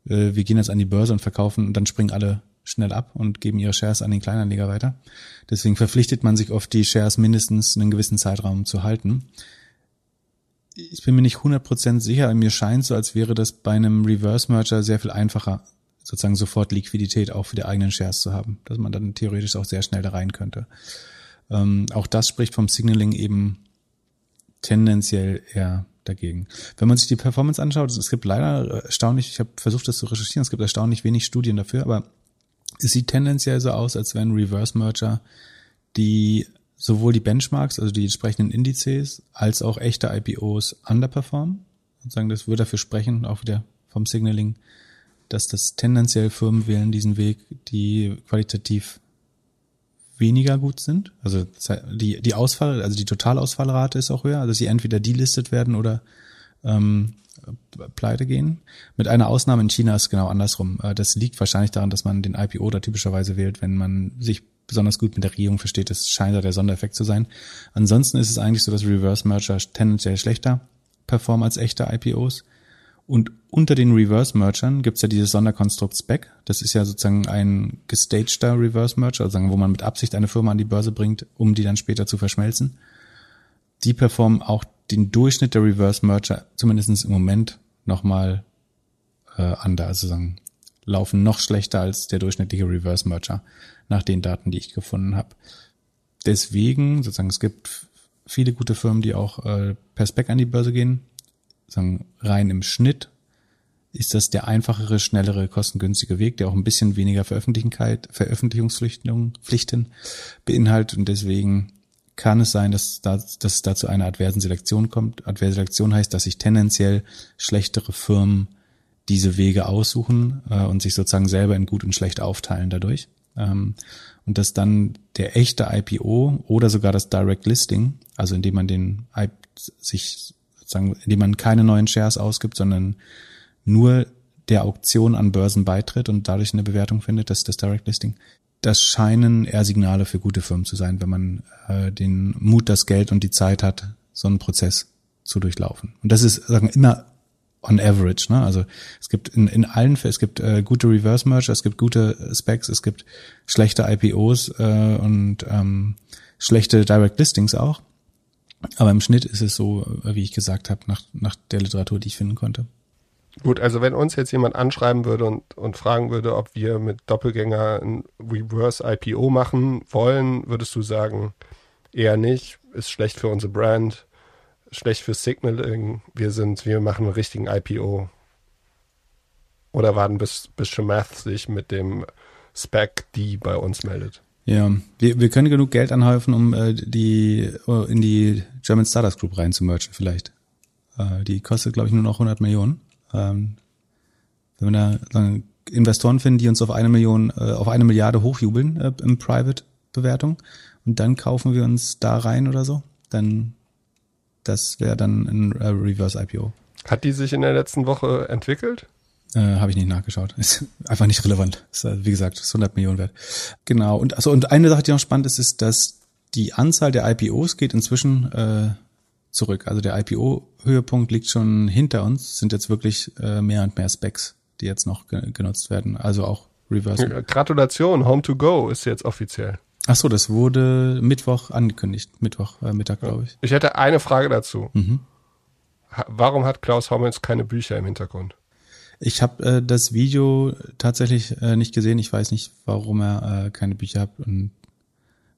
äh, wir gehen jetzt an die Börse und verkaufen und dann springen alle schnell ab und geben ihre Shares an den Kleinanleger weiter. Deswegen verpflichtet man sich oft, die Shares mindestens einen gewissen Zeitraum zu halten. Ich bin mir nicht 100% sicher, mir scheint so, als wäre das bei einem Reverse Merger sehr viel einfacher, sozusagen sofort Liquidität auch für die eigenen Shares zu haben, dass man dann theoretisch auch sehr schnell da rein könnte. Ähm, auch das spricht vom Signaling eben tendenziell eher dagegen. Wenn man sich die Performance anschaut, es gibt leider erstaunlich, ich habe versucht das zu recherchieren, es gibt erstaunlich wenig Studien dafür, aber es sieht tendenziell so aus, als wenn Reverse Merger die sowohl die Benchmarks, also die entsprechenden Indizes, als auch echte IPOs underperformen. Sozusagen, das würde dafür sprechen, auch wieder vom Signaling, dass das tendenziell Firmen wählen diesen Weg, die qualitativ weniger gut sind. Also die, die Ausfall, also die Totalausfallrate ist auch höher, also sie entweder delistet werden oder ähm, pleite gehen. Mit einer Ausnahme in China ist genau andersrum. Äh, das liegt wahrscheinlich daran, dass man den IPO da typischerweise wählt, wenn man sich besonders gut mit der Regierung versteht. Das scheint da der Sondereffekt zu sein. Ansonsten ist es eigentlich so, dass Reverse Merger tendenziell schlechter performen als echte IPOs. Und unter den Reverse-Mergern gibt's ja dieses Sonderkonstrukt Spec. Das ist ja sozusagen ein gestagter Reverse-Merger, also wo man mit Absicht eine Firma an die Börse bringt, um die dann später zu verschmelzen. Die performen auch den Durchschnitt der Reverse-Merger, zumindest im Moment, nochmal äh, anders. Also sagen, laufen noch schlechter als der durchschnittliche Reverse-Merger nach den Daten, die ich gefunden habe. deswegen, sozusagen, es gibt viele gute Firmen, die auch äh, per Spec an die Börse gehen. Sagen, rein im Schnitt ist das der einfachere, schnellere, kostengünstige Weg, der auch ein bisschen weniger Veröffentlichungspflichten Pflichten beinhaltet und deswegen kann es sein, dass, da, dass es da zu einer adversen Selektion kommt. Adverse Selektion heißt, dass sich tendenziell schlechtere Firmen diese Wege aussuchen äh, und sich sozusagen selber in gut und schlecht aufteilen dadurch. Ähm, und dass dann der echte IPO oder sogar das Direct Listing, also indem man den sich sozusagen, indem man keine neuen Shares ausgibt, sondern nur der Auktion an Börsen beitritt und dadurch eine Bewertung findet, das ist das Direct Listing. Das scheinen eher Signale für gute Firmen zu sein, wenn man äh, den Mut, das Geld und die Zeit hat, so einen Prozess zu durchlaufen. Und das ist sagen immer on average. Ne? Also es gibt in, in allen Fällen, es gibt äh, gute Reverse Merger, es gibt gute Specs, es gibt schlechte IPOs äh, und ähm, schlechte Direct Listings auch. Aber im Schnitt ist es so, wie ich gesagt habe, nach, nach der Literatur, die ich finden konnte. Gut, also wenn uns jetzt jemand anschreiben würde und, und fragen würde, ob wir mit Doppelgänger ein Reverse IPO machen wollen, würdest du sagen, eher nicht, ist schlecht für unsere Brand, schlecht für Signaling. Wir sind, wir machen einen richtigen IPO. Oder warten, bis, bis Shemath sich mit dem Spec die bei uns meldet. Ja, wir, wir können genug Geld anhäufen, um äh, die uh, in die German Startups Group reinzumerchen vielleicht. Äh, die kostet, glaube ich, nur noch 100 Millionen. Ähm, wenn wir da Investoren finden, die uns auf eine Million, äh, auf eine Milliarde hochjubeln äh, im Private-Bewertung und dann kaufen wir uns da rein oder so, dann das wäre dann ein äh, Reverse IPO. Hat die sich in der letzten Woche entwickelt? Äh, Habe ich nicht nachgeschaut. [laughs] Ist einfach nicht relevant. Ist, äh, wie gesagt, ist 100 Millionen wert. Genau. Und also und eine Sache, die noch spannend ist, ist, dass die Anzahl der IPOs geht inzwischen äh, zurück. Also der IPO-Höhepunkt liegt schon hinter uns. Sind jetzt wirklich äh, mehr und mehr Specs, die jetzt noch ge genutzt werden. Also auch Reverse. Gratulation, Home to Go ist jetzt offiziell. Ach so, das wurde Mittwoch angekündigt, Mittwoch äh, Mittag, glaube ich. Ich hätte eine Frage dazu. Mhm. Warum hat Klaus Hommels keine Bücher im Hintergrund? Ich habe äh, das Video tatsächlich äh, nicht gesehen. Ich weiß nicht, warum er äh, keine Bücher hat. Und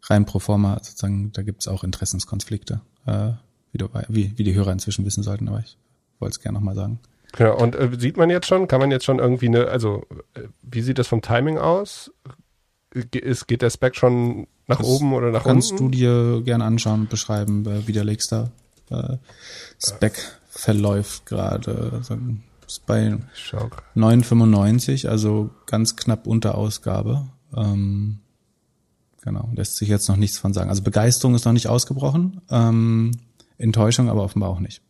rein pro forma, sozusagen, da gibt's auch Interessenskonflikte, äh, wie, du, wie, wie die Hörer inzwischen wissen sollten. Aber ich wollte es gerne nochmal sagen. Genau, und äh, sieht man jetzt schon, kann man jetzt schon irgendwie eine, also äh, wie sieht das vom Timing aus? ist, geht der Spec schon nach das oben oder nach kannst unten? Kannst du dir gerne anschauen, und beschreiben, äh, wie der Lakestar äh, Spec verläuft gerade. Ist bei 9,95, also ganz knapp unter Ausgabe. Ähm, genau, lässt sich jetzt noch nichts von sagen. Also Begeisterung ist noch nicht ausgebrochen, ähm, Enttäuschung aber offenbar auch nicht.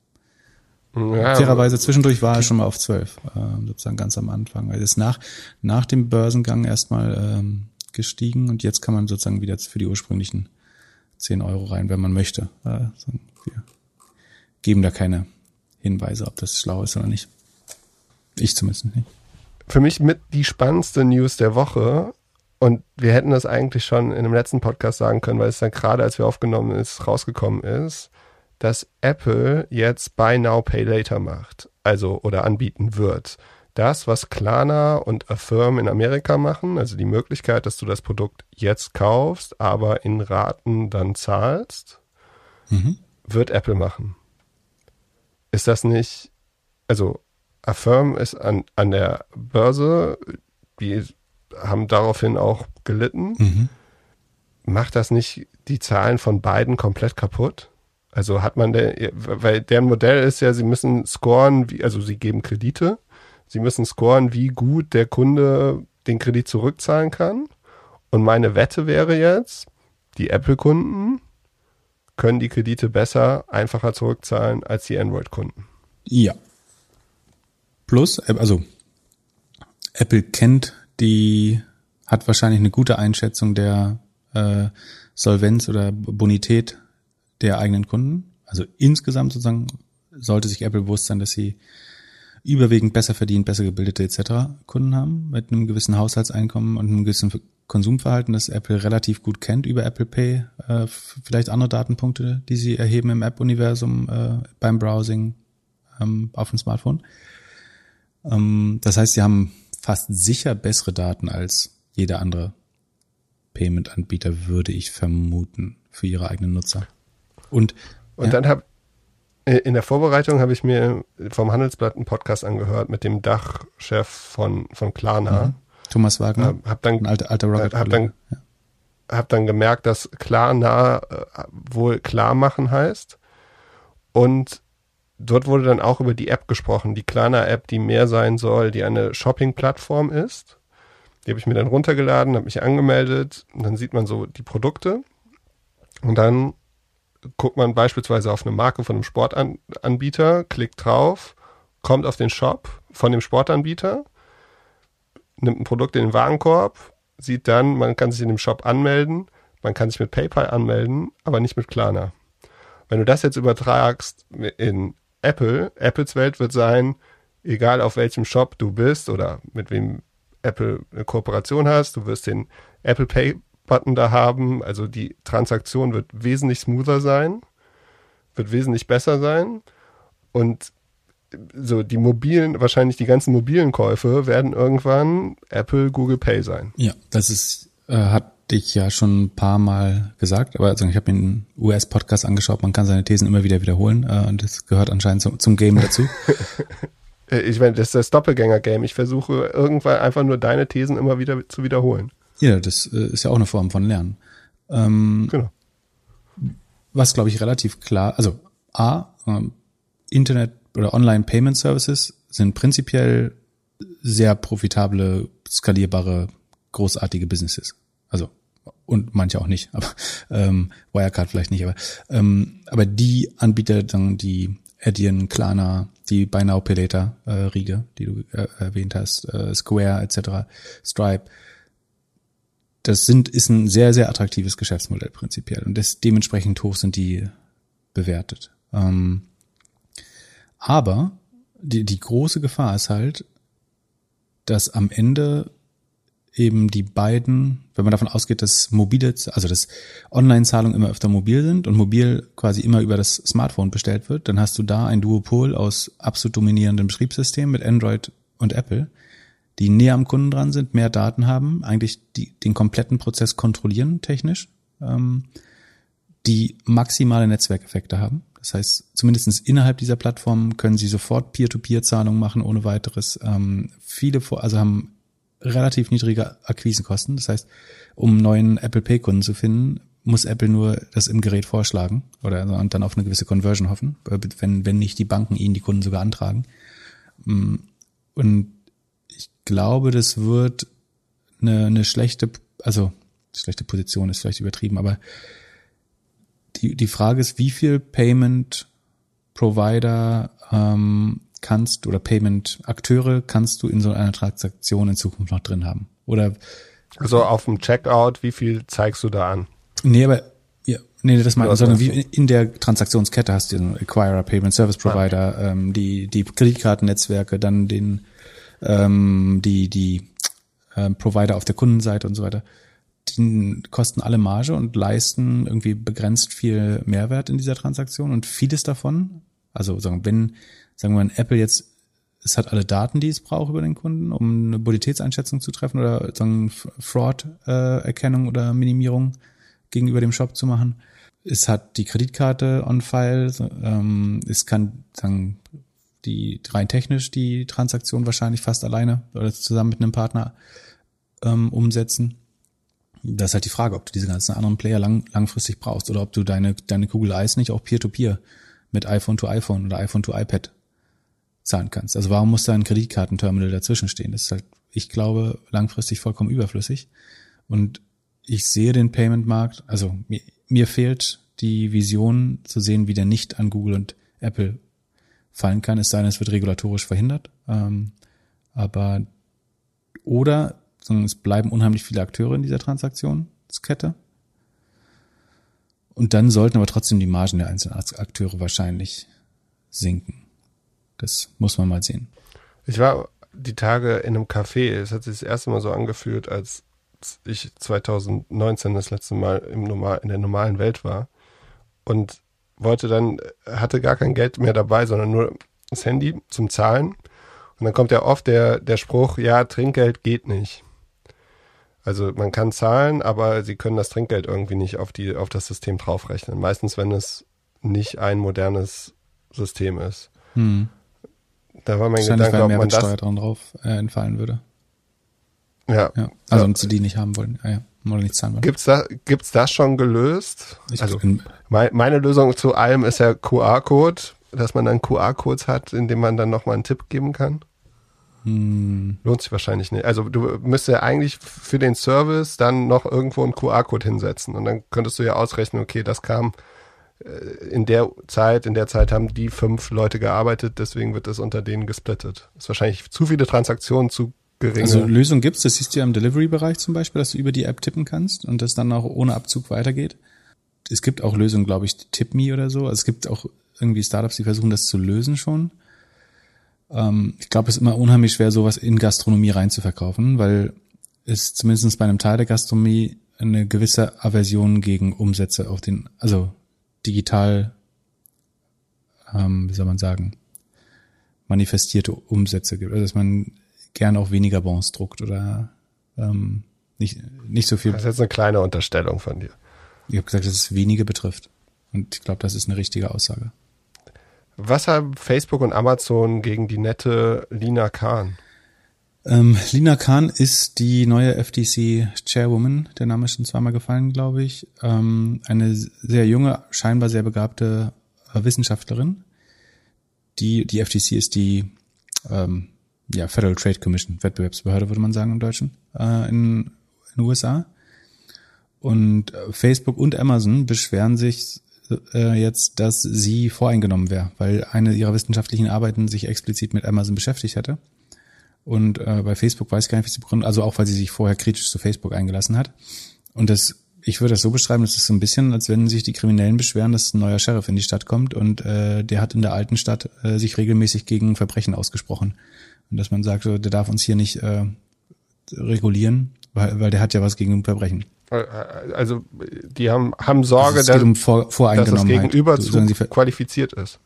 Ja, Fairerweise zwischendurch war er schon mal auf 12, äh, sozusagen ganz am Anfang. Also ist nach, nach dem Börsengang erstmal ähm, gestiegen und jetzt kann man sozusagen wieder für die ursprünglichen 10 Euro rein, wenn man möchte. Wir geben da keine Hinweise, ob das schlau ist oder nicht. Ich zumindest nicht. Für mich mit die spannendste News der Woche und wir hätten das eigentlich schon in dem letzten Podcast sagen können, weil es dann gerade, als wir aufgenommen ist, rausgekommen ist, dass Apple jetzt Buy Now Pay Later macht, also oder anbieten wird das, was Klarna und Affirm in Amerika machen, also die Möglichkeit, dass du das Produkt jetzt kaufst, aber in Raten dann zahlst, mhm. wird Apple machen. Ist das nicht, also Affirm ist an, an der Börse, die haben daraufhin auch gelitten. Mhm. Macht das nicht die Zahlen von beiden komplett kaputt? Also hat man, der, weil deren Modell ist ja, sie müssen scoren, wie, also sie geben Kredite Sie müssen scoren, wie gut der Kunde den Kredit zurückzahlen kann. Und meine Wette wäre jetzt, die Apple-Kunden können die Kredite besser, einfacher zurückzahlen als die Android-Kunden. Ja. Plus, also Apple kennt die, hat wahrscheinlich eine gute Einschätzung der äh, Solvenz oder Bonität der eigenen Kunden. Also insgesamt sozusagen sollte sich Apple bewusst sein, dass sie überwiegend besser verdient, besser gebildete etc. Kunden haben mit einem gewissen Haushaltseinkommen und einem gewissen Konsumverhalten, das Apple relativ gut kennt über Apple Pay, äh, vielleicht andere Datenpunkte, die sie erheben im App-Universum äh, beim Browsing ähm, auf dem Smartphone. Ähm, das heißt, sie haben fast sicher bessere Daten als jeder andere Payment-Anbieter, würde ich vermuten. für ihre eigenen Nutzer. Und, und ja. dann habe in der Vorbereitung habe ich mir vom Handelsblatt einen Podcast angehört mit dem Dachchef von, von Klarna. Mhm. Thomas Wagner. Äh, hab dann, ein alter, alter Rocket. Hab dann, ja. hab dann gemerkt, dass Klarna äh, wohl klar machen heißt. Und dort wurde dann auch über die App gesprochen, die Klarna-App, die mehr sein soll, die eine Shopping-Plattform ist. Die habe ich mir dann runtergeladen, habe mich angemeldet und dann sieht man so die Produkte. Und dann guckt man beispielsweise auf eine Marke von einem Sportanbieter, klickt drauf, kommt auf den Shop von dem Sportanbieter, nimmt ein Produkt in den Warenkorb, sieht dann, man kann sich in dem Shop anmelden, man kann sich mit PayPal anmelden, aber nicht mit Klarna. Wenn du das jetzt übertragst in Apple, Apples Welt wird sein, egal auf welchem Shop du bist oder mit wem Apple eine Kooperation hast, du wirst den Apple Pay Button da haben. Also die Transaktion wird wesentlich smoother sein, wird wesentlich besser sein. Und so die mobilen, wahrscheinlich die ganzen mobilen Käufe werden irgendwann Apple, Google Pay sein. Ja, das ist, äh, hat dich ja schon ein paar Mal gesagt, aber also ich habe mir einen US-Podcast angeschaut, man kann seine Thesen immer wieder wiederholen äh, und das gehört anscheinend zum, zum Game dazu. [laughs] ich meine, das ist das Doppelgänger-Game. Ich versuche irgendwann einfach nur deine Thesen immer wieder zu wiederholen. Ja, das äh, ist ja auch eine Form von Lernen. Ähm, genau. Was, glaube ich, relativ klar, also A, ähm, Internet oder Online Payment Services sind prinzipiell sehr profitable, skalierbare, großartige Businesses. Also und manche auch nicht, [laughs] aber ähm, Wirecard vielleicht nicht, aber ähm, aber die Anbieter, dann die Adyen, Klarna, die Buy Now Pay Later äh, Riege, die du äh, erwähnt hast, äh, Square etc., Stripe, das sind, ist ein sehr, sehr attraktives Geschäftsmodell prinzipiell und das, dementsprechend hoch sind die bewertet. Ähm, aber die, die große Gefahr ist halt, dass am Ende eben die beiden, wenn man davon ausgeht, dass mobile, also dass Online-Zahlungen immer öfter mobil sind und mobil quasi immer über das Smartphone bestellt wird, dann hast du da ein Duopol aus absolut dominierenden Betriebssystemen mit Android und Apple die näher am Kunden dran sind, mehr Daten haben, eigentlich die, den kompletten Prozess kontrollieren technisch, ähm, die maximale Netzwerkeffekte haben. Das heißt, zumindestens innerhalb dieser Plattform können sie sofort Peer-to-Peer-Zahlungen machen ohne weiteres. Ähm, viele, also haben relativ niedrige Akquisenkosten. Das heißt, um neuen Apple Pay-Kunden zu finden, muss Apple nur das im Gerät vorschlagen oder also, und dann auf eine gewisse Conversion hoffen, wenn, wenn nicht die Banken ihnen die Kunden sogar antragen. Mm, und glaube, das wird eine, eine schlechte, also schlechte Position ist vielleicht übertrieben, aber die, die Frage ist, wie viel Payment Provider ähm, kannst oder Payment Akteure kannst du in so einer Transaktion in Zukunft noch drin haben? Oder also auf dem Checkout, wie viel zeigst du da an? Nee, aber ja, nee, das meine ich, sondern wie in der Transaktionskette hast du den Acquirer, Payment Service Provider, ja. ähm, die, die Kreditkartennetzwerke, dann den ähm, die, die äh, Provider auf der Kundenseite und so weiter, die kosten alle Marge und leisten irgendwie begrenzt viel Mehrwert in dieser Transaktion und vieles davon, also sagen, wenn, sagen wir mal, Apple jetzt, es hat alle Daten, die es braucht über den Kunden, um eine Bonitätseinschätzung zu treffen oder sagen Fraud-Erkennung äh, oder Minimierung gegenüber dem Shop zu machen. Es hat die Kreditkarte on file, ähm, es kann sagen die rein technisch die Transaktion wahrscheinlich fast alleine oder zusammen mit einem Partner ähm, umsetzen. Das ist halt die Frage, ob du diese ganzen anderen Player lang, langfristig brauchst oder ob du deine, deine Google Eyes nicht auch Peer-to-Peer -Peer mit iPhone to iPhone oder iPhone to iPad zahlen kannst. Also warum muss da ein Kreditkartenterminal dazwischen stehen? Das ist halt, ich glaube, langfristig vollkommen überflüssig. Und ich sehe den Payment-Markt, also mir, mir fehlt die Vision zu sehen, wie der nicht an Google und Apple fallen kann, es sei denn, es wird regulatorisch verhindert. Ähm, aber oder es bleiben unheimlich viele Akteure in dieser Transaktionskette. Und dann sollten aber trotzdem die Margen der einzelnen Akteure wahrscheinlich sinken. Das muss man mal sehen. Ich war die Tage in einem Café. Es hat sich das erste Mal so angefühlt, als ich 2019 das letzte Mal im Normal, in der normalen Welt war. Und wollte dann, hatte gar kein Geld mehr dabei, sondern nur das Handy zum Zahlen. Und dann kommt ja oft der, der Spruch, ja, Trinkgeld geht nicht. Also man kann zahlen, aber sie können das Trinkgeld irgendwie nicht auf die auf das System draufrechnen. Meistens, wenn es nicht ein modernes System ist. Hm. Da war mein Gedanke, ob man das drauf äh, entfallen würde. Ja. ja. Also, und sie die nicht haben wollen. Ah, ja. Oder nicht zahlen wollen. Gibt's da, gibt's das schon gelöst? Ich also, mein, meine Lösung zu allem ist ja QR-Code, dass man dann QR-Codes hat, in dem man dann nochmal einen Tipp geben kann. Hm. Lohnt sich wahrscheinlich nicht. Also du müsstest ja eigentlich für den Service dann noch irgendwo einen QR-Code hinsetzen und dann könntest du ja ausrechnen, okay, das kam in der Zeit, in der Zeit haben die fünf Leute gearbeitet, deswegen wird das unter denen gesplittet. Ist wahrscheinlich zu viele Transaktionen, zu geringe. Also Lösung gibt's, das siehst du ja im Delivery-Bereich zum Beispiel, dass du über die App tippen kannst und das dann auch ohne Abzug weitergeht. Es gibt auch Lösungen, glaube ich, TipMe oder so. Also es gibt auch irgendwie Startups, die versuchen das zu lösen schon. Ähm, ich glaube, es ist immer unheimlich schwer, sowas in Gastronomie reinzuverkaufen, weil es zumindest bei einem Teil der Gastronomie eine gewisse Aversion gegen Umsätze auf den, also digital, ähm, wie soll man sagen, manifestierte Umsätze gibt. Also dass man gern auch weniger Bons druckt oder ähm, nicht, nicht so viel. Das ist jetzt eine kleine Unterstellung von dir. Ich habe gesagt, dass es wenige betrifft. Und ich glaube, das ist eine richtige Aussage. Was haben Facebook und Amazon gegen die nette Lina Kahn? Ähm, Lina Kahn ist die neue FTC Chairwoman. Der Name ist schon zweimal gefallen, glaube ich. Ähm, eine sehr junge, scheinbar sehr begabte äh, Wissenschaftlerin. Die, die FTC ist die ähm, ja, Federal Trade Commission, Wettbewerbsbehörde würde man sagen im Deutschen, äh, in, in den USA. Und äh, Facebook und Amazon beschweren sich äh, jetzt, dass sie voreingenommen wäre, weil eine ihrer wissenschaftlichen Arbeiten sich explizit mit Amazon beschäftigt hätte. Und äh, bei Facebook weiß ich gar nicht, wie sie begründet, also auch weil sie sich vorher kritisch zu Facebook eingelassen hat. Und das, ich würde das so beschreiben, das ist so ein bisschen, als wenn sich die Kriminellen beschweren, dass ein neuer Sheriff in die Stadt kommt und äh, der hat in der alten Stadt äh, sich regelmäßig gegen Verbrechen ausgesprochen. Und dass man sagt, so, der darf uns hier nicht äh, regulieren, weil, weil der hat ja was gegen Verbrechen. Äh, also die haben, haben Sorge, also dass, um Vor dass das Gegenüber zu qualifiziert ist.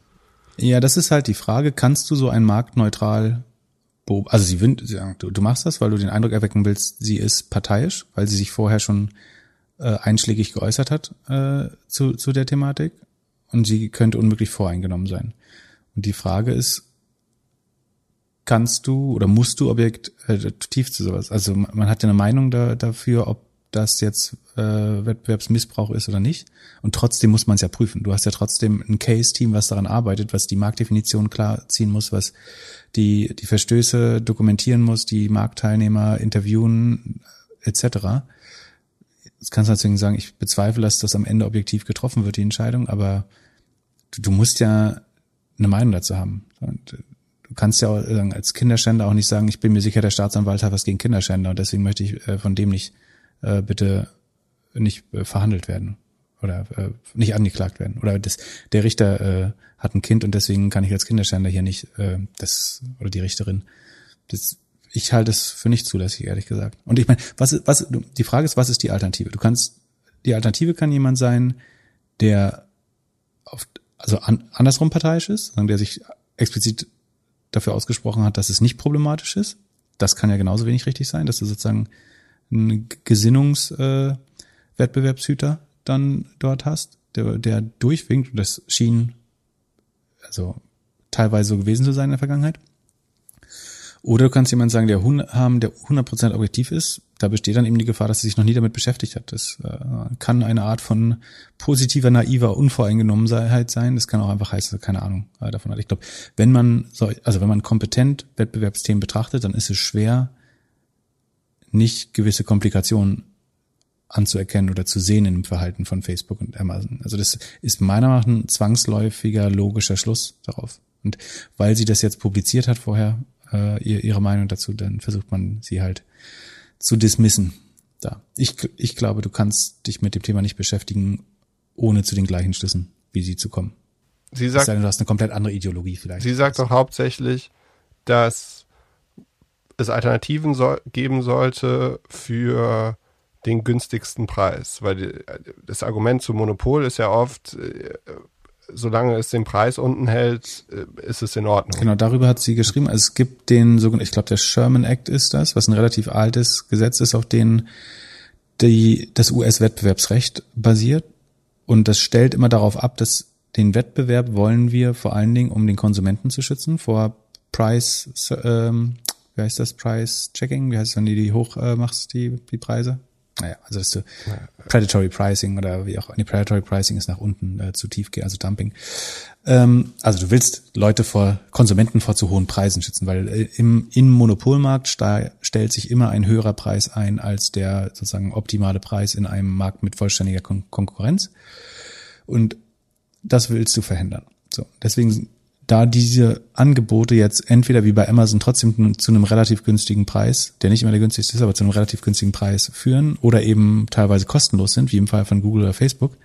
Ja, das ist halt die Frage, kannst du so ein marktneutral also sie du, du machst das, weil du den Eindruck erwecken willst, sie ist parteiisch, weil sie sich vorher schon äh, einschlägig geäußert hat äh, zu, zu der Thematik und sie könnte unmöglich voreingenommen sein. Und die Frage ist, kannst du oder musst du objektiv äh, zu sowas? Also man hat ja eine Meinung da, dafür, ob das jetzt äh, Wettbewerbsmissbrauch ist oder nicht. Und trotzdem muss man es ja prüfen. Du hast ja trotzdem ein Case-Team, was daran arbeitet, was die Marktdefinition klar ziehen muss, was die, die Verstöße dokumentieren muss, die Marktteilnehmer interviewen, etc. Jetzt kannst du natürlich sagen, ich bezweifle, dass das am Ende objektiv getroffen wird, die Entscheidung, aber du, du musst ja eine Meinung dazu haben. Und du kannst ja auch als Kinderschänder auch nicht sagen, ich bin mir sicher, der Staatsanwalt hat was gegen Kinderschänder und deswegen möchte ich äh, von dem nicht äh, bitte nicht äh, verhandelt werden oder äh, nicht angeklagt werden. Oder das, der Richter äh, hat ein Kind und deswegen kann ich als Kinderschänder hier nicht, äh, das, oder die Richterin. Das, ich halte es für nicht zulässig, ehrlich gesagt. Und ich meine, was, was, die Frage ist, was ist die Alternative? Du kannst, die Alternative kann jemand sein, der auf, also an, andersrum parteiisch ist, der sich explizit dafür ausgesprochen hat, dass es nicht problematisch ist. Das kann ja genauso wenig richtig sein, dass du sozusagen einen Gesinnungswettbewerbshüter äh, dann dort hast, der, der durchwinkt. Und das schien also teilweise so gewesen zu sein in der Vergangenheit. Oder du kannst jemand sagen, der haben, der 100% objektiv ist. Da besteht dann eben die Gefahr, dass er sich noch nie damit beschäftigt hat. Das äh, kann eine Art von positiver, naiver Unvoreingenommenheit sein. Das kann auch einfach heißen, keine Ahnung äh, davon hat. Ich glaube, wenn man so, also wenn man kompetent Wettbewerbsthemen betrachtet, dann ist es schwer, nicht gewisse Komplikationen anzuerkennen oder zu sehen im Verhalten von Facebook und Amazon. Also das ist meiner Meinung nach ein zwangsläufiger logischer Schluss darauf. Und weil sie das jetzt publiziert hat vorher, äh, ihre Meinung dazu, dann versucht man sie halt zu dismissen. Da. Ich, ich glaube, du kannst dich mit dem Thema nicht beschäftigen, ohne zu den gleichen Schlüssen wie sie zu kommen. Sie sagt, du hast eine komplett andere Ideologie vielleicht. Sie sagt doch hauptsächlich, dass es Alternativen soll, geben sollte für den günstigsten Preis, weil das Argument zum Monopol ist ja oft, äh, solange es den Preis unten hält, äh, ist es in Ordnung. Genau, darüber hat sie geschrieben. Also es gibt den sogenannten, ich glaube, der Sherman Act ist das, was ein relativ altes Gesetz ist, auf den die, das US-Wettbewerbsrecht basiert. Und das stellt immer darauf ab, dass den Wettbewerb wollen wir vor allen Dingen, um den Konsumenten zu schützen vor Price, ähm, wie heißt das, Price Checking? Wie heißt es, wenn du die hoch äh, machst, die, die Preise? Naja, also dass du Predatory Pricing oder wie auch, nee, Predatory Pricing ist nach unten äh, zu tief geht, also Dumping. Ähm, also du willst Leute vor, Konsumenten vor zu hohen Preisen schützen, weil äh, im, im Monopolmarkt stellt sich immer ein höherer Preis ein als der sozusagen optimale Preis in einem Markt mit vollständiger Kon Konkurrenz. Und das willst du verhindern. So, deswegen da diese Angebote jetzt entweder wie bei Amazon trotzdem zu einem relativ günstigen Preis, der nicht immer der günstigste ist, aber zu einem relativ günstigen Preis führen oder eben teilweise kostenlos sind, wie im Fall von Google oder Facebook,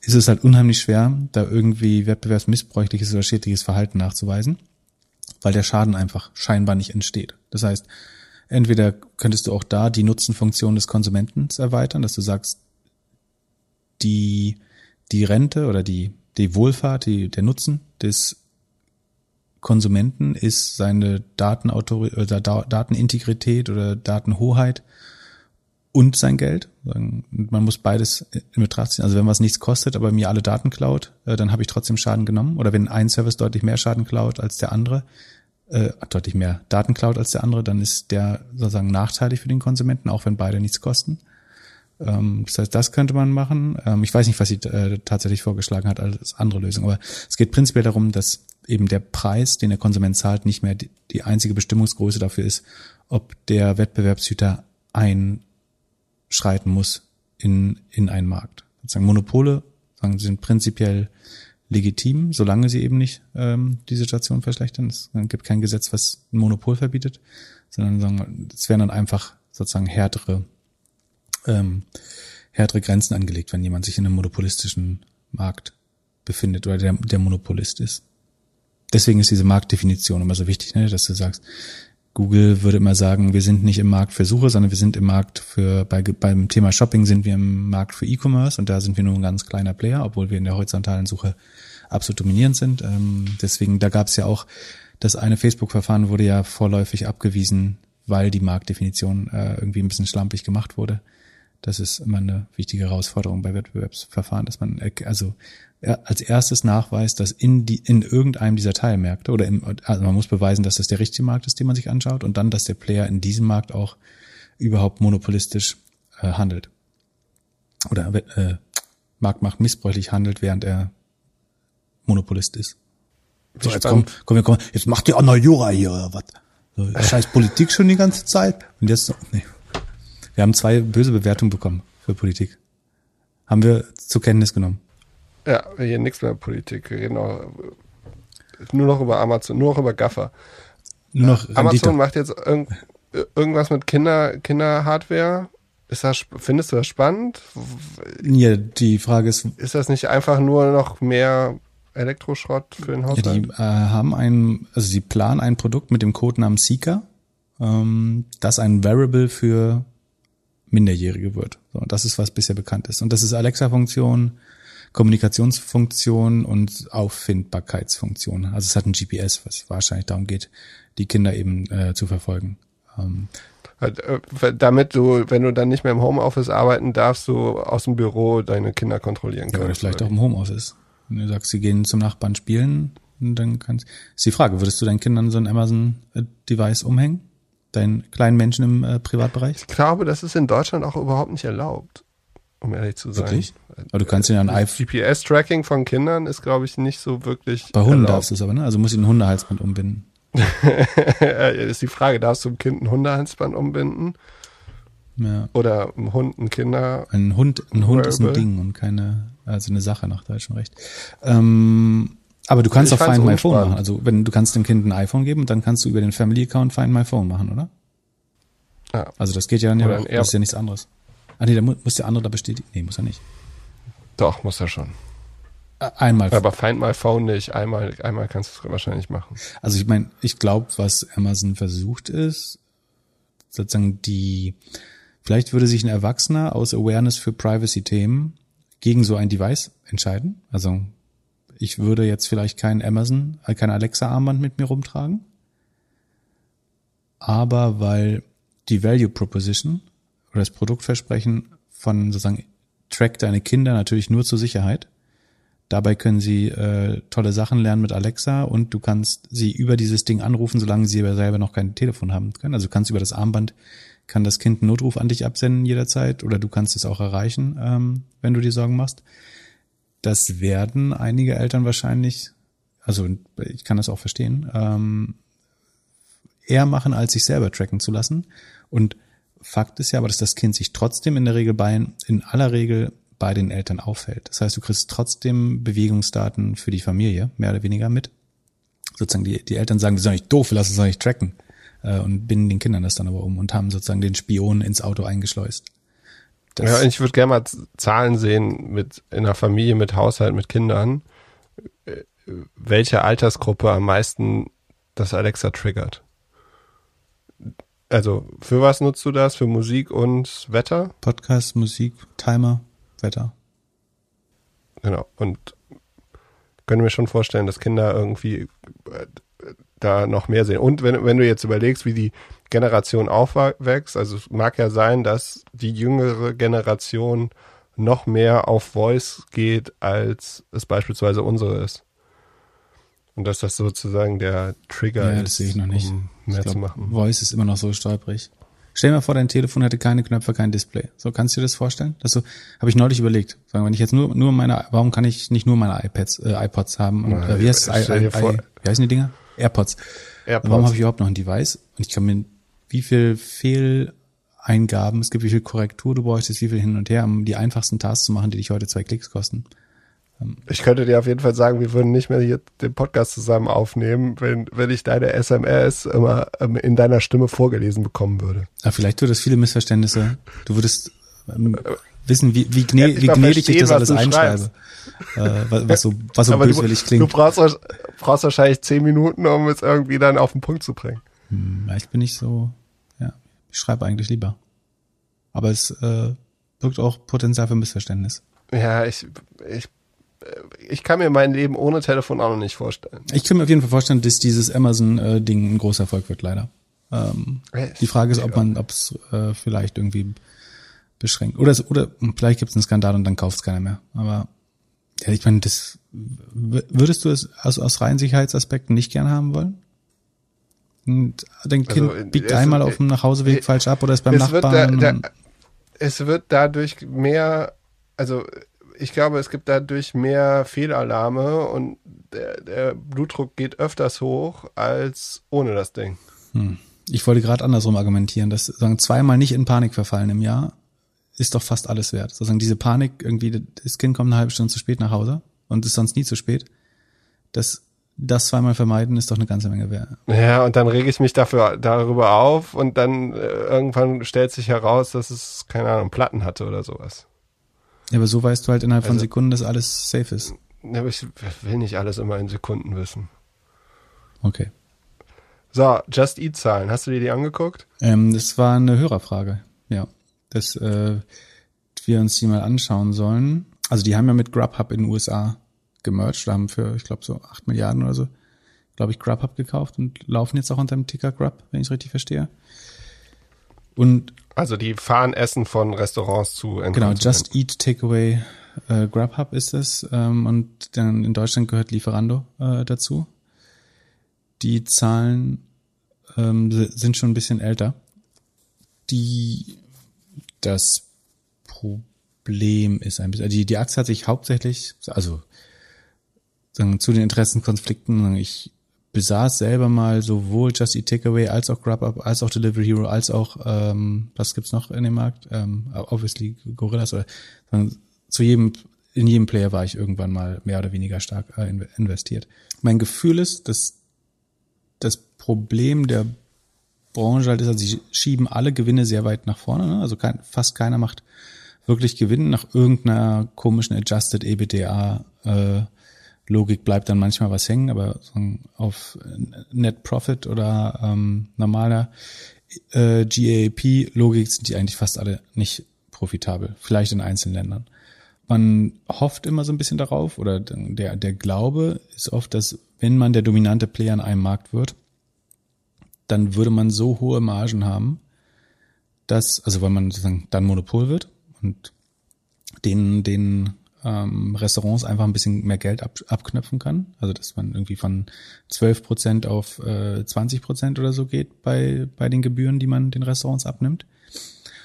ist es halt unheimlich schwer, da irgendwie wettbewerbsmissbräuchliches oder schädliches Verhalten nachzuweisen, weil der Schaden einfach scheinbar nicht entsteht. Das heißt, entweder könntest du auch da die Nutzenfunktion des Konsumenten erweitern, dass du sagst, die, die Rente oder die, die Wohlfahrt, die, der Nutzen des Konsumenten ist seine Datenautorität oder Datenintegrität oder Datenhoheit und sein Geld. Man muss beides in Betracht ziehen. Also wenn was nichts kostet, aber mir alle Daten klaut, äh, dann habe ich trotzdem Schaden genommen. Oder wenn ein Service deutlich mehr Schaden klaut als der andere, äh, deutlich mehr Daten klaut als der andere, dann ist der sozusagen nachteilig für den Konsumenten, auch wenn beide nichts kosten. Ähm, das heißt, das könnte man machen. Ähm, ich weiß nicht, was sie äh, tatsächlich vorgeschlagen hat als andere Lösung, aber es geht prinzipiell darum, dass eben der Preis, den der Konsument zahlt, nicht mehr die, einzige Bestimmungsgröße dafür ist, ob der Wettbewerbshüter einschreiten muss in, in einen Markt. Sozusagen Monopole sagen, sind prinzipiell legitim, solange sie eben nicht ähm, die Situation verschlechtern. Es gibt kein Gesetz, was ein Monopol verbietet, sondern sagen, es werden dann einfach sozusagen härtere, ähm, härtere Grenzen angelegt, wenn jemand sich in einem monopolistischen Markt befindet oder der, der Monopolist ist deswegen ist diese Marktdefinition immer so wichtig, ne, dass du sagst, Google würde immer sagen, wir sind nicht im Markt für Suche, sondern wir sind im Markt für, bei, beim Thema Shopping sind wir im Markt für E-Commerce und da sind wir nur ein ganz kleiner Player, obwohl wir in der horizontalen Suche absolut dominierend sind. Ähm, deswegen, da gab es ja auch, das eine Facebook-Verfahren wurde ja vorläufig abgewiesen, weil die Marktdefinition äh, irgendwie ein bisschen schlampig gemacht wurde. Das ist immer eine wichtige Herausforderung bei Wettbewerbsverfahren, dass man also als erstes nachweist, dass in die in irgendeinem dieser Teilmärkte oder im, also man muss beweisen, dass das der richtige Markt ist, den man sich anschaut, und dann, dass der Player in diesem Markt auch überhaupt monopolistisch äh, handelt oder äh, Marktmacht missbräuchlich handelt, während er Monopolist ist. So, jetzt komm, komm, komm, jetzt macht ihr auch noch Jura hier oder was? So, [laughs] scheiß Politik schon die ganze Zeit und jetzt nee. Wir haben zwei böse Bewertungen bekommen für Politik. Haben wir zur Kenntnis genommen. Ja, hier nichts mehr Politik. Wir reden auch nur noch über Amazon, nur noch über Gaffer. Nur noch Amazon Rendite. macht jetzt irg irgendwas mit Kinder, Kinderhardware. Ist das, findest du das spannend? Ja, die Frage ist. Ist das nicht einfach nur noch mehr Elektroschrott für den Haushalt? Ja, die äh, haben ein, also sie planen ein Produkt mit dem Codenamen Seeker, ähm, das ein Variable für Minderjährige wird. So, das ist, was bisher bekannt ist. Und das ist Alexa-Funktion, Kommunikationsfunktion und Auffindbarkeitsfunktion. Also es hat ein GPS, was wahrscheinlich darum geht, die Kinder eben äh, zu verfolgen. Ähm, äh, damit du, wenn du dann nicht mehr im Homeoffice arbeiten darfst, du aus dem Büro deine Kinder kontrollieren kannst. Ja, oder vielleicht auch im Homeoffice. Wenn du sagst, sie gehen zum Nachbarn spielen, dann kannst ist die Frage, würdest du deinen Kindern so ein Amazon-Device umhängen? Deinen kleinen Menschen im äh, Privatbereich? Ich glaube, das ist in Deutschland auch überhaupt nicht erlaubt um ehrlich zu sein. Wirklich? Aber du kannst ja ein iPhone. GPS-Tracking von Kindern ist, glaube ich, nicht so wirklich. Bei Hunden erlaubt. darfst du es aber, ne? Also muss ich ein Hundehalsband umbinden. [laughs] ist die Frage, darfst du einem Kind ein Hundehalsband umbinden? Ja. Oder ein Hund ein Kinder? Ein Hund, ein Hund ist ein Ding und keine, also eine Sache nach deutschem Recht. Ähm, aber du kannst ich auch Find My Phone machen. Also wenn du kannst dem Kind ein iPhone geben, dann kannst du über den Family Account Find My Phone machen, oder? Ja. Also das geht ja, nicht, das ist ja nichts anderes. Ah nee, da muss der andere da bestätigen. Nee, muss er nicht. Doch, muss er schon. Einmal. Aber Find My Phone nicht. Einmal, einmal kannst du es wahrscheinlich machen. Also ich meine, ich glaube, was Amazon versucht ist, sozusagen die, vielleicht würde sich ein Erwachsener aus Awareness für Privacy-Themen gegen so ein Device entscheiden. Also ich würde jetzt vielleicht kein Amazon, äh, kein Alexa-Armband mit mir rumtragen. Aber weil die Value Proposition oder das Produktversprechen von sozusagen track deine Kinder natürlich nur zur Sicherheit. Dabei können sie äh, tolle Sachen lernen mit Alexa und du kannst sie über dieses Ding anrufen, solange sie selber noch kein Telefon haben können. Also du kannst über das Armband kann das Kind einen Notruf an dich absenden jederzeit oder du kannst es auch erreichen, ähm, wenn du dir Sorgen machst. Das werden einige Eltern wahrscheinlich, also ich kann das auch verstehen, ähm, eher machen, als sich selber tracken zu lassen. Und Fakt ist ja aber, dass das Kind sich trotzdem in der Regel bei, in aller Regel bei den Eltern auffällt. Das heißt, du kriegst trotzdem Bewegungsdaten für die Familie, mehr oder weniger mit. Sozusagen die, die Eltern sagen, wir sind nicht doof, lassen uns doch nicht tracken äh, und binden den Kindern das dann aber um und haben sozusagen den Spion ins Auto eingeschleust. Das ja, ich würde gerne mal Zahlen sehen mit in einer Familie mit Haushalt mit Kindern, äh, welche Altersgruppe am meisten das Alexa triggert. Also, für was nutzt du das? Für Musik und Wetter? Podcast, Musik, Timer, Wetter. Genau. Und können wir schon vorstellen, dass Kinder irgendwie äh, da noch mehr sehen. Und wenn, wenn du jetzt überlegst, wie die Generation aufwächst, also es mag ja sein, dass die jüngere Generation noch mehr auf Voice geht, als es beispielsweise unsere ist. Und dass das sozusagen der Trigger ja, das sehe ich noch nicht. um mehr glaub, zu machen. Voice ist immer noch so stolperig. Stell dir mal vor, dein Telefon hätte keine Knöpfe, kein Display. So kannst du dir das vorstellen? Das so habe ich neulich überlegt. Sagen, wenn ich jetzt nur nur meine, warum kann ich nicht nur meine iPads, äh, iPods haben? Und, äh, wie heißt? I, I, I, wie heißen die Dinger? AirPods. AirPods. Warum habe ich überhaupt noch ein Device? Und ich kann mir, wie viel Fehleingaben es gibt, wie viel Korrektur du bräuchtest, wie viel hin und her, um die einfachsten Tasks zu machen, die dich heute zwei Klicks kosten. Ich könnte dir auf jeden Fall sagen, wir würden nicht mehr hier den Podcast zusammen aufnehmen, wenn, wenn ich deine SMS immer ähm, in deiner Stimme vorgelesen bekommen würde. Aber vielleicht würde es viele Missverständnisse. Du würdest ähm, wissen, wie, wie, gnä wie gnädig ich das alles einschreibe. Äh, was so, was so böswillig du, klingt. Du brauchst, brauchst wahrscheinlich zehn Minuten, um es irgendwie dann auf den Punkt zu bringen. Hm, ja, ich bin nicht so, ja, ich schreibe eigentlich lieber. Aber es äh, birgt auch Potenzial für Missverständnis. Ja, ich, ich ich kann mir mein Leben ohne Telefon auch noch nicht vorstellen. Ich kann mir auf jeden Fall vorstellen, dass dieses Amazon-Ding ein großer Erfolg wird, leider. Ähm, die Frage ist, ob man, ob es äh, vielleicht irgendwie beschränkt. Oder, es, oder vielleicht gibt es einen Skandal und dann kauft es keiner mehr. Aber ja, ich meine, das würdest du es aus, aus reinen Sicherheitsaspekten nicht gern haben wollen? Und dein Kind also, biegt einmal auf dem Nachhauseweg äh, falsch ab oder ist beim Nachbarn. Da, da, es wird dadurch mehr, also ich glaube, es gibt dadurch mehr Fehlalarme und der, der Blutdruck geht öfters hoch als ohne das Ding. Hm. Ich wollte gerade andersrum argumentieren, dass sagen zweimal nicht in Panik verfallen im Jahr ist doch fast alles wert. Sozusagen diese Panik irgendwie, das Kind kommt eine halbe Stunde zu spät nach Hause und ist sonst nie zu spät. Das das zweimal vermeiden ist doch eine ganze Menge wert. Ja, und dann rege ich mich dafür darüber auf und dann äh, irgendwann stellt sich heraus, dass es keine Ahnung Platten hatte oder sowas. Ja, aber so weißt du halt innerhalb also, von Sekunden, dass alles safe ist. Ja, aber ich will nicht alles immer in Sekunden wissen. Okay. So, Just Eat Zahlen. Hast du dir die angeguckt? Ähm, das war eine Hörerfrage. Ja, dass äh, wir uns die mal anschauen sollen. Also die haben ja mit Grubhub in den USA gemerged, haben für, ich glaube, so acht Milliarden oder so, glaube ich, Grubhub gekauft und laufen jetzt auch unter dem Ticker Grub, wenn ich es richtig verstehe. Und also die fahren Essen von Restaurants zu. Genau, Just Eat Takeaway äh, Grubhub ist es. Ähm, und dann in Deutschland gehört Lieferando äh, dazu. Die Zahlen ähm, sind schon ein bisschen älter. Die das Problem ist ein bisschen, die, die Aktie hat sich hauptsächlich, also sagen, zu den Interessenkonflikten, ich besaß selber mal sowohl Just Eat Takeaway als auch Grubhub, als auch Delivery Hero, als auch, ähm, was gibt's noch in dem Markt? Ähm, obviously Gorillas oder zu jedem, in jedem Player war ich irgendwann mal mehr oder weniger stark äh, investiert. Mein Gefühl ist, dass das Problem der Branche halt ist, also sie schieben alle Gewinne sehr weit nach vorne, ne? also kein, fast keiner macht wirklich Gewinn nach irgendeiner komischen Adjusted EBITDA äh, Logik bleibt dann manchmal was hängen, aber auf Net Profit oder ähm, normaler äh, GAAP-Logik sind die eigentlich fast alle nicht profitabel. Vielleicht in einzelnen Ländern. man hofft immer so ein bisschen darauf oder der, der Glaube ist oft, dass wenn man der dominante Player in einem Markt wird, dann würde man so hohe Margen haben, dass, also weil man sozusagen dann Monopol wird und den, den ähm, Restaurants einfach ein bisschen mehr Geld ab, abknöpfen kann. Also dass man irgendwie von 12 Prozent auf äh, 20 Prozent oder so geht bei, bei den Gebühren, die man den Restaurants abnimmt.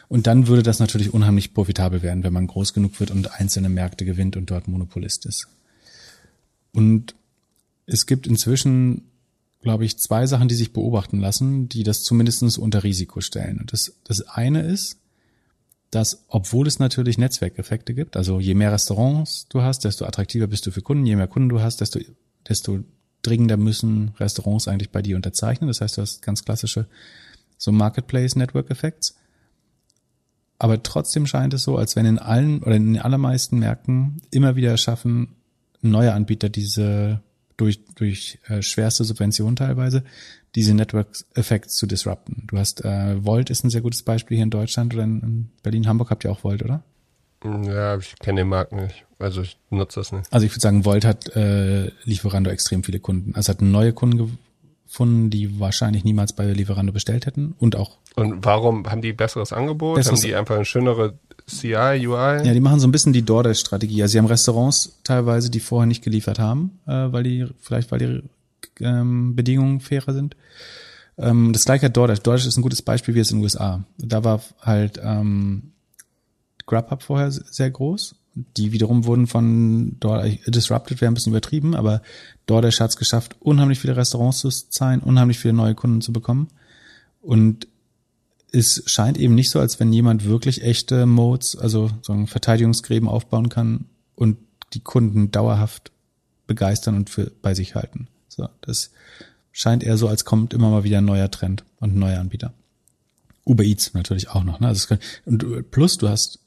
Und dann würde das natürlich unheimlich profitabel werden, wenn man groß genug wird und einzelne Märkte gewinnt und dort Monopolist ist. Und es gibt inzwischen, glaube ich, zwei Sachen, die sich beobachten lassen, die das zumindest unter Risiko stellen. Und das, das eine ist, dass, obwohl es natürlich Netzwerkeffekte gibt, also je mehr Restaurants du hast, desto attraktiver bist du für Kunden, je mehr Kunden du hast, desto, desto dringender müssen Restaurants eigentlich bei dir unterzeichnen. Das heißt, du hast ganz klassische so Marketplace Network Effects. Aber trotzdem scheint es so, als wenn in allen oder in den allermeisten Märkten immer wieder schaffen neue Anbieter diese durch, durch äh, schwerste Subventionen teilweise, diese Network Effects zu disrupten. Du hast äh, Volt ist ein sehr gutes Beispiel hier in Deutschland oder in, in Berlin, Hamburg habt ihr auch Volt, oder? Ja, ich kenne den Markt nicht. Also ich nutze das nicht. Also ich würde sagen, Volt hat äh, Lieferando extrem viele Kunden. Also hat neue Kunden gefunden, die wahrscheinlich niemals bei Lieferando bestellt hätten und auch. Und warum haben die besseres Angebot? Besseres haben die einfach eine schönere CI, UI? Ja, die machen so ein bisschen die DoorDash-Strategie. Also sie haben Restaurants teilweise, die vorher nicht geliefert haben, äh, weil die, vielleicht weil die ähm, Bedingungen fairer sind. Ähm, das gleiche hat DoorDash. DoorDash ist ein gutes Beispiel wie es in den USA. Da war halt ähm, Grubhub vorher sehr groß. Die wiederum wurden von DoorDash disrupted, wäre ein bisschen übertrieben, aber DoorDash hat es geschafft, unheimlich viele Restaurants zu zahlen, unheimlich viele neue Kunden zu bekommen. Und es scheint eben nicht so, als wenn jemand wirklich echte Modes, also so Verteidigungsgräben aufbauen kann und die Kunden dauerhaft begeistern und für bei sich halten. So, das scheint eher so, als kommt immer mal wieder ein neuer Trend und ein neuer Anbieter. Uber Eats natürlich auch noch. Ne? Also kann, und plus du hast,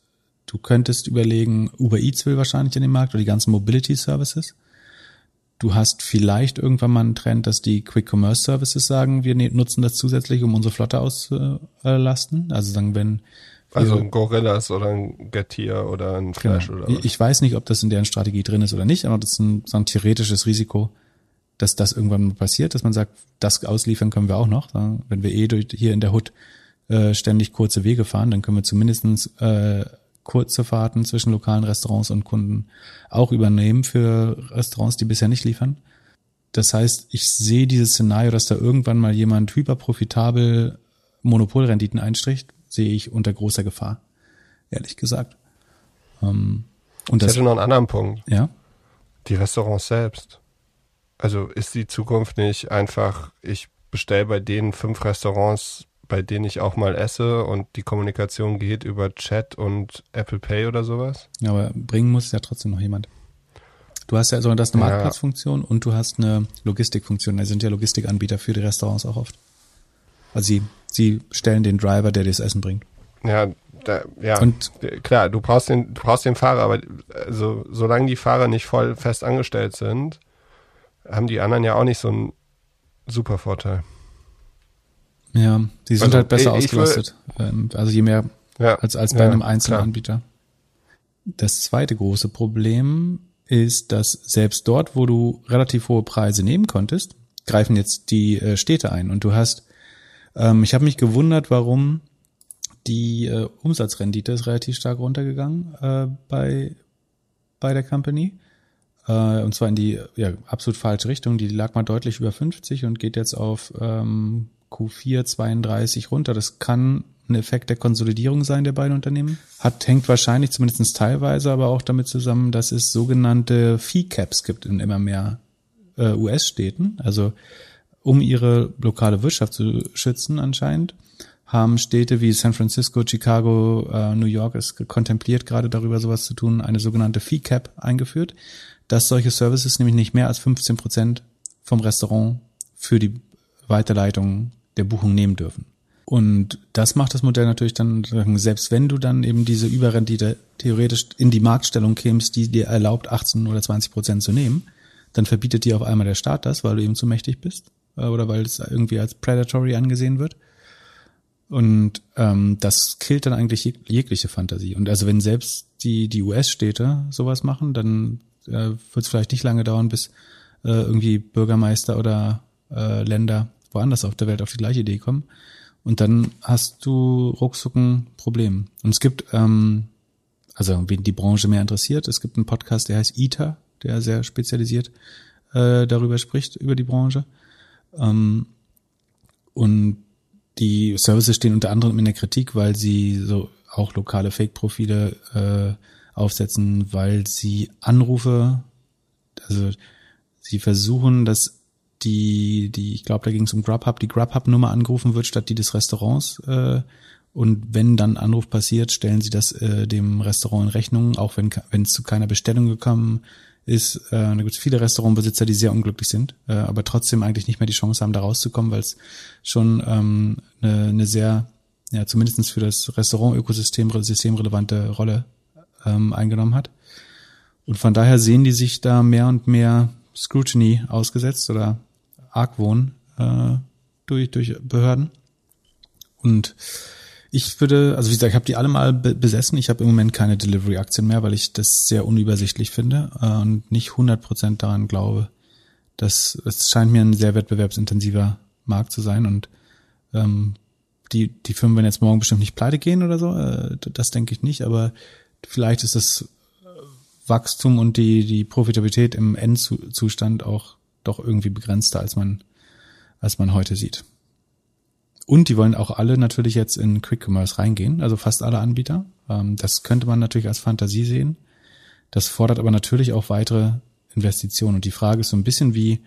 du könntest überlegen, Uber Eats will wahrscheinlich in den Markt oder die ganzen Mobility Services. Du hast vielleicht irgendwann mal einen Trend, dass die Quick Commerce Services sagen, wir ne-, nutzen das zusätzlich, um unsere Flotte auszulasten. Also sagen, wenn also ein Gorillas oder ein Getir oder ein Flash genau. oder was. Ich weiß nicht, ob das in deren Strategie drin ist oder nicht, aber das ist ein, so ein theoretisches Risiko, dass das irgendwann mal passiert, dass man sagt, das ausliefern können wir auch noch. Wenn wir eh durch, hier in der Hut äh, ständig kurze Wege fahren, dann können wir zumindestens äh, kurze Fahrten zwischen lokalen Restaurants und Kunden auch übernehmen für Restaurants, die bisher nicht liefern. Das heißt, ich sehe dieses Szenario, dass da irgendwann mal jemand hyperprofitabel Monopolrenditen einstricht, sehe ich unter großer Gefahr, ehrlich gesagt. Ähm, und ich das, hätte noch einen anderen Punkt. Ja. Die Restaurants selbst. Also ist die Zukunft nicht einfach, ich bestelle bei denen fünf Restaurants bei denen ich auch mal esse und die Kommunikation geht über Chat und Apple Pay oder sowas. Ja, aber bringen muss ja trotzdem noch jemand. Du hast ja also das eine Marktplatzfunktion und du hast eine Logistikfunktion. Da sind ja Logistikanbieter für die Restaurants auch oft. Also sie, sie stellen den Driver, der dir das Essen bringt. Ja, da, ja, und klar, du brauchst den, du brauchst den Fahrer, aber also solange die Fahrer nicht voll fest angestellt sind, haben die anderen ja auch nicht so einen super Vorteil. Ja, die sind also, halt besser ich, ausgelastet. Ich ähm, also je mehr ja, als, als bei ja, einem einzelnen Anbieter. Das zweite große Problem ist, dass selbst dort, wo du relativ hohe Preise nehmen konntest, greifen jetzt die äh, Städte ein. Und du hast, ähm, ich habe mich gewundert, warum die äh, Umsatzrendite ist relativ stark runtergegangen äh, bei, bei der Company. Äh, und zwar in die ja, absolut falsche Richtung. Die lag mal deutlich über 50 und geht jetzt auf ähm, Q4 32 runter. Das kann ein Effekt der Konsolidierung sein der beiden Unternehmen. Hat, hängt wahrscheinlich zumindest teilweise aber auch damit zusammen, dass es sogenannte Fee Caps gibt in immer mehr äh, US-Städten. Also um ihre lokale Wirtschaft zu schützen anscheinend, haben Städte wie San Francisco, Chicago, äh, New York es kontempliert gerade darüber sowas zu tun, eine sogenannte Fee Cap eingeführt, dass solche Services nämlich nicht mehr als 15 Prozent vom Restaurant für die Weiterleitung der Buchung nehmen dürfen. Und das macht das Modell natürlich dann, selbst wenn du dann eben diese Überrendite theoretisch in die Marktstellung kämst, die dir erlaubt, 18 oder 20 Prozent zu nehmen, dann verbietet dir auf einmal der Staat das, weil du eben zu mächtig bist äh, oder weil es irgendwie als predatory angesehen wird. Und ähm, das killt dann eigentlich jeg jegliche Fantasie. Und also wenn selbst die, die US-Städte sowas machen, dann äh, wird es vielleicht nicht lange dauern, bis äh, irgendwie Bürgermeister oder äh, Länder woanders auf der Welt auf die gleiche Idee kommen. Und dann hast du ruckzuck ein Problem. Und es gibt, ähm, also wen die Branche mehr interessiert, es gibt einen Podcast, der heißt ITER, der sehr spezialisiert äh, darüber spricht, über die Branche. Ähm, und die Services stehen unter anderem in der Kritik, weil sie so auch lokale Fake-Profile äh, aufsetzen, weil sie Anrufe, also sie versuchen, dass die, die, ich glaube, da ging es um Grubhub, die Grubhub-Nummer angerufen wird statt die des Restaurants. Äh, und wenn dann Anruf passiert, stellen sie das äh, dem Restaurant in Rechnung, auch wenn wenn es zu keiner Bestellung gekommen ist. Äh, da gibt es viele Restaurantbesitzer, die sehr unglücklich sind, äh, aber trotzdem eigentlich nicht mehr die Chance haben, da rauszukommen, weil es schon ähm, eine, eine sehr, ja, zumindestens für das Restaurant-Ökosystem systemrelevante Rolle ähm, eingenommen hat. Und von daher sehen die sich da mehr und mehr Scrutiny ausgesetzt oder Argwohn äh, durch, durch Behörden. Und ich würde, also wie gesagt, ich habe die alle mal besessen. Ich habe im Moment keine Delivery-Aktien mehr, weil ich das sehr unübersichtlich finde äh, und nicht 100% daran glaube, dass es scheint mir ein sehr wettbewerbsintensiver Markt zu sein und ähm, die, die Firmen werden jetzt morgen bestimmt nicht pleite gehen oder so, äh, das denke ich nicht, aber vielleicht ist das Wachstum und die, die Profitabilität im Endzustand auch doch irgendwie begrenzter, als man, als man heute sieht. Und die wollen auch alle natürlich jetzt in Quick Commerce reingehen, also fast alle Anbieter. Ähm, das könnte man natürlich als Fantasie sehen. Das fordert aber natürlich auch weitere Investitionen. Und die Frage ist so ein bisschen, wie,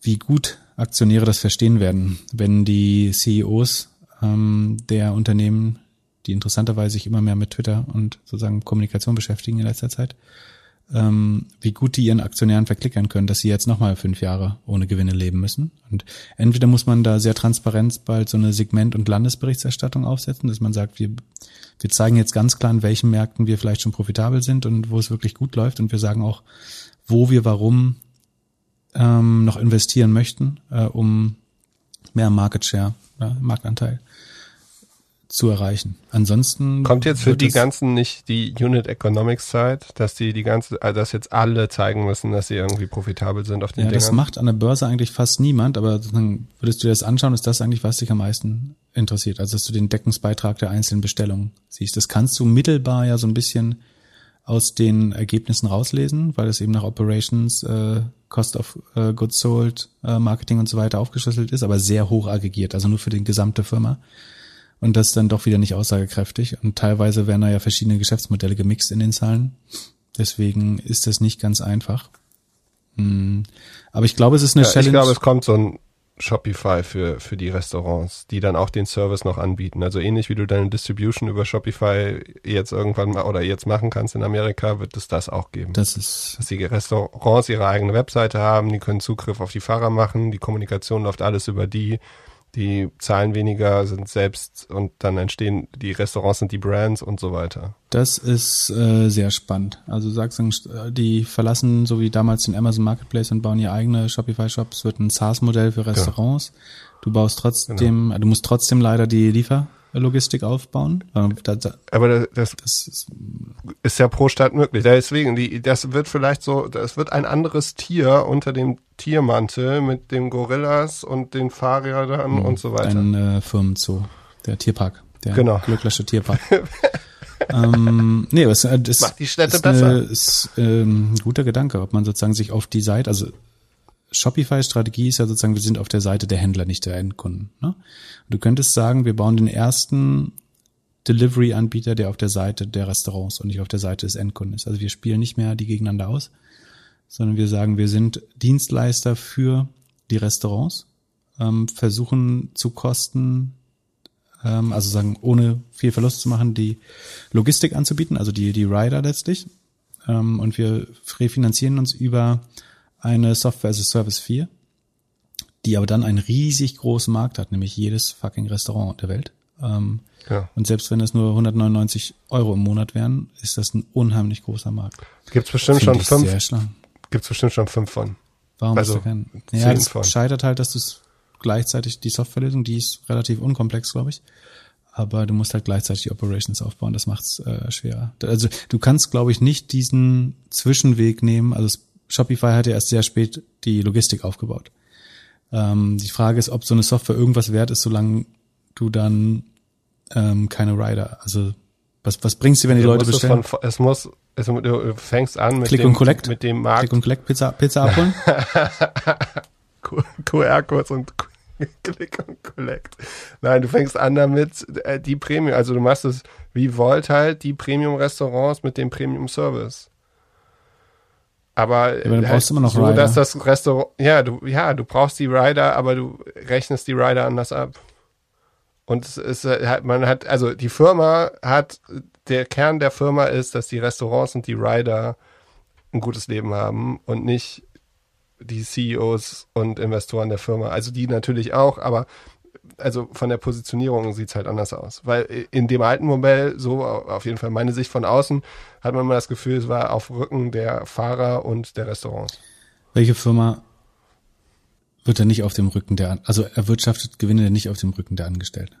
wie gut Aktionäre das verstehen werden, wenn die CEOs ähm, der Unternehmen die interessanterweise sich immer mehr mit Twitter und sozusagen Kommunikation beschäftigen in letzter Zeit, ähm, wie gut die ihren Aktionären verklickern können, dass sie jetzt nochmal fünf Jahre ohne Gewinne leben müssen. Und entweder muss man da sehr transparent bald so eine Segment- und Landesberichterstattung aufsetzen, dass man sagt, wir, wir zeigen jetzt ganz klar, in welchen Märkten wir vielleicht schon profitabel sind und wo es wirklich gut läuft. Und wir sagen auch, wo wir warum ähm, noch investieren möchten, äh, um mehr Market Share, ja, Marktanteil zu erreichen. Ansonsten kommt jetzt für die ganzen nicht die Unit Economics Zeit, dass die die ganze, also dass jetzt alle zeigen müssen, dass sie irgendwie profitabel sind auf den ja, Dingern. das macht an der Börse eigentlich fast niemand, aber dann würdest du dir das anschauen, ist das eigentlich was dich am meisten interessiert, also dass du den Deckungsbeitrag der einzelnen Bestellungen siehst. Das kannst du mittelbar ja so ein bisschen aus den Ergebnissen rauslesen, weil es eben nach Operations, äh, Cost of äh, Goods Sold, äh, Marketing und so weiter aufgeschlüsselt ist, aber sehr hoch aggregiert, also nur für die gesamte Firma und das ist dann doch wieder nicht aussagekräftig. Und teilweise werden da ja verschiedene Geschäftsmodelle gemixt in den Zahlen. Deswegen ist das nicht ganz einfach. Hm. Aber ich glaube, es ist eine ja, Challenge. Ich glaube, es kommt so ein Shopify für, für die Restaurants, die dann auch den Service noch anbieten. Also ähnlich wie du deine Distribution über Shopify jetzt irgendwann mal oder jetzt machen kannst in Amerika, wird es das auch geben. Das ist. Dass die Restaurants ihre eigene Webseite haben, die können Zugriff auf die Fahrer machen, die Kommunikation läuft alles über die die zahlen weniger, sind selbst und dann entstehen die Restaurants sind die Brands und so weiter. Das ist äh, sehr spannend. Also sagst du, die verlassen so wie damals den Amazon Marketplace und bauen ihr eigene Shopify Shops, wird ein SaaS-Modell für Restaurants. Ja. Du baust trotzdem, genau. du musst trotzdem leider die Liefer Logistik aufbauen. Ähm, Aber das, das ist, ist, ja pro Stadt möglich. Deswegen, die, das wird vielleicht so, das wird ein anderes Tier unter dem Tiermantel mit den Gorillas und den Fahrrädern mhm, und so weiter. Ein äh, Firmenzoo, der Tierpark, der genau. Glückliche Tierpark. [laughs] ähm, nee, aber es, äh, das macht die Städte ist besser. Eine, ist ähm, ein guter Gedanke, ob man sozusagen sich auf die Seite, also Shopify-Strategie ist ja sozusagen, wir sind auf der Seite der Händler, nicht der Endkunden. Ne? Du könntest sagen, wir bauen den ersten Delivery-Anbieter, der auf der Seite der Restaurants und nicht auf der Seite des Endkunden ist. Also wir spielen nicht mehr die gegeneinander aus, sondern wir sagen, wir sind Dienstleister für die Restaurants, ähm, versuchen zu kosten, ähm, also sagen, ohne viel Verlust zu machen, die Logistik anzubieten, also die, die Rider letztlich. Ähm, und wir refinanzieren uns über eine Software as a Service 4, die aber dann einen riesig großen Markt hat, nämlich jedes fucking Restaurant der Welt. Ähm, ja. Und selbst wenn das nur 199 Euro im Monat wären, ist das ein unheimlich großer Markt. Gibt's bestimmt schon fünf. Gibt's bestimmt schon fünf von. Warum also, hast du keinen? Ja, das von. scheitert halt, dass du es gleichzeitig die Softwarelösung, die ist relativ unkomplex, glaube ich. Aber du musst halt gleichzeitig die Operations aufbauen, das macht's äh, schwerer. Also du kannst, glaube ich, nicht diesen Zwischenweg nehmen. Also Shopify hat ja erst sehr spät die Logistik aufgebaut. Ähm, die Frage ist, ob so eine Software irgendwas wert ist, solange du dann ähm, keine Rider, also was, was bringst du, wenn die ja, Leute bestellen? Es, von, es muss, es, du fängst an mit Click dem, und Collect. mit dem Markt. Click und Collect, Pizza, Pizza abholen. [laughs] QR-Codes und [laughs] Click und Collect. Nein, du fängst an damit, äh, die Premium, also du machst es wie Volt halt, die Premium-Restaurants mit dem Premium-Service. Aber, ja, aber dann brauchst du immer noch so, Rider. dass das Restaurant, ja, du, ja, du brauchst die Rider, aber du rechnest die Rider anders ab. Und es ist, man hat, also die Firma hat, der Kern der Firma ist, dass die Restaurants und die Rider ein gutes Leben haben und nicht die CEOs und Investoren der Firma. Also die natürlich auch, aber also von der Positionierung sieht es halt anders aus. Weil in dem alten Modell, so auf jeden Fall meine Sicht von außen, hat man immer das Gefühl, es war auf Rücken der Fahrer und der Restaurants. Welche Firma wird er nicht auf dem Rücken der, also erwirtschaftet Gewinne nicht auf dem Rücken der Angestellten.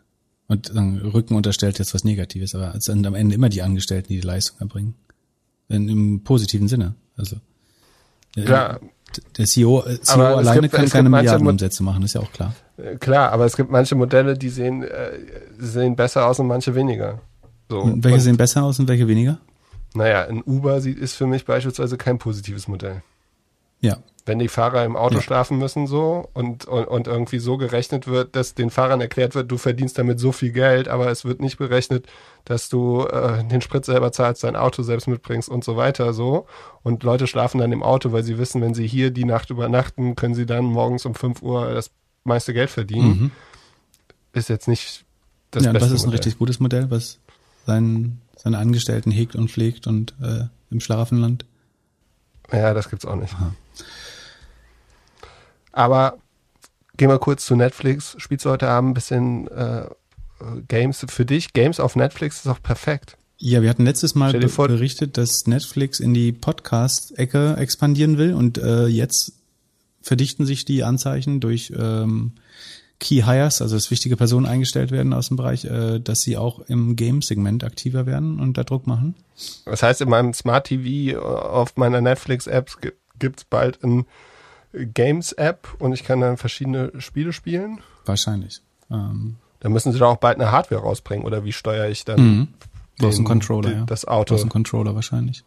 Und sagen, Rücken unterstellt jetzt was Negatives, aber es sind am Ende immer die Angestellten, die die Leistung erbringen. In, Im positiven Sinne. Also klar. Der CEO, äh, CEO alleine gibt, kann keine Milliardenumsätze machen, ist ja auch klar. Äh, klar, aber es gibt manche Modelle, die sehen, äh, sehen besser aus und manche weniger. So. Und welche und, sehen besser aus und welche weniger? Naja, ein Uber ist für mich beispielsweise kein positives Modell. Ja, wenn die Fahrer im Auto ja. schlafen müssen so und, und, und irgendwie so gerechnet wird, dass den Fahrern erklärt wird, du verdienst damit so viel Geld, aber es wird nicht berechnet, dass du äh, den Sprit selber zahlst, dein Auto selbst mitbringst und so weiter so. Und Leute schlafen dann im Auto, weil sie wissen, wenn sie hier die Nacht übernachten, können sie dann morgens um 5 Uhr das meiste Geld verdienen. Mhm. Ist jetzt nicht das ja, beste das ist ein Modell. richtig gutes Modell, was seinen, seine Angestellten hegt und pflegt und äh, im Schlafenland. Ja, das gibt's auch nicht. Aha. Aber gehen wir kurz zu Netflix. Spielst du heute Abend ein bisschen äh, Games für dich? Games auf Netflix ist auch perfekt. Ja, wir hatten letztes Mal be berichtet, dass Netflix in die Podcast-Ecke expandieren will und äh, jetzt verdichten sich die Anzeichen durch ähm, Key Hires, also dass wichtige Personen eingestellt werden aus dem Bereich, äh, dass sie auch im Game-Segment aktiver werden und da Druck machen. Das heißt, in meinem Smart TV auf meiner Netflix-App gibt es bald ein Games-App und ich kann dann verschiedene Spiele spielen? Wahrscheinlich. Ähm. Dann müssen sie da auch bald eine Hardware rausbringen oder wie steuere ich dann mhm. den, Controller, den, ja. das Auto? Aus dem Controller wahrscheinlich.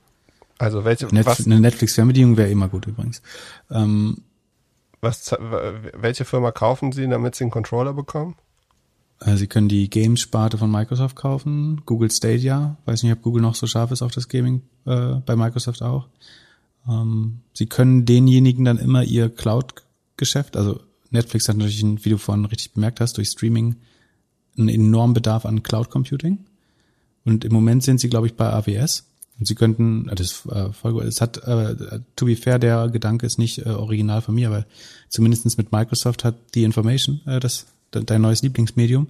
Also welche Netf eine Netflix-Fernbedienung wäre immer gut übrigens. Ähm, was, welche Firma kaufen Sie, damit Sie einen Controller bekommen? Äh, sie können die Games-Sparte von Microsoft kaufen, Google Stadia. Weiß nicht, ob Google noch so scharf ist auf das Gaming, äh, bei Microsoft auch. Ähm, sie können denjenigen dann immer ihr Cloud-Geschäft, also Netflix hat natürlich, wie du vorhin richtig bemerkt hast, durch Streaming einen enormen Bedarf an Cloud Computing. Und im Moment sind sie, glaube ich, bei AWS. Und sie könnten, äh, das äh, voll, es hat, äh, to be fair, der Gedanke ist nicht original von mir, aber zumindestens mit Microsoft hat die Information, das dein neues Lieblingsmedium,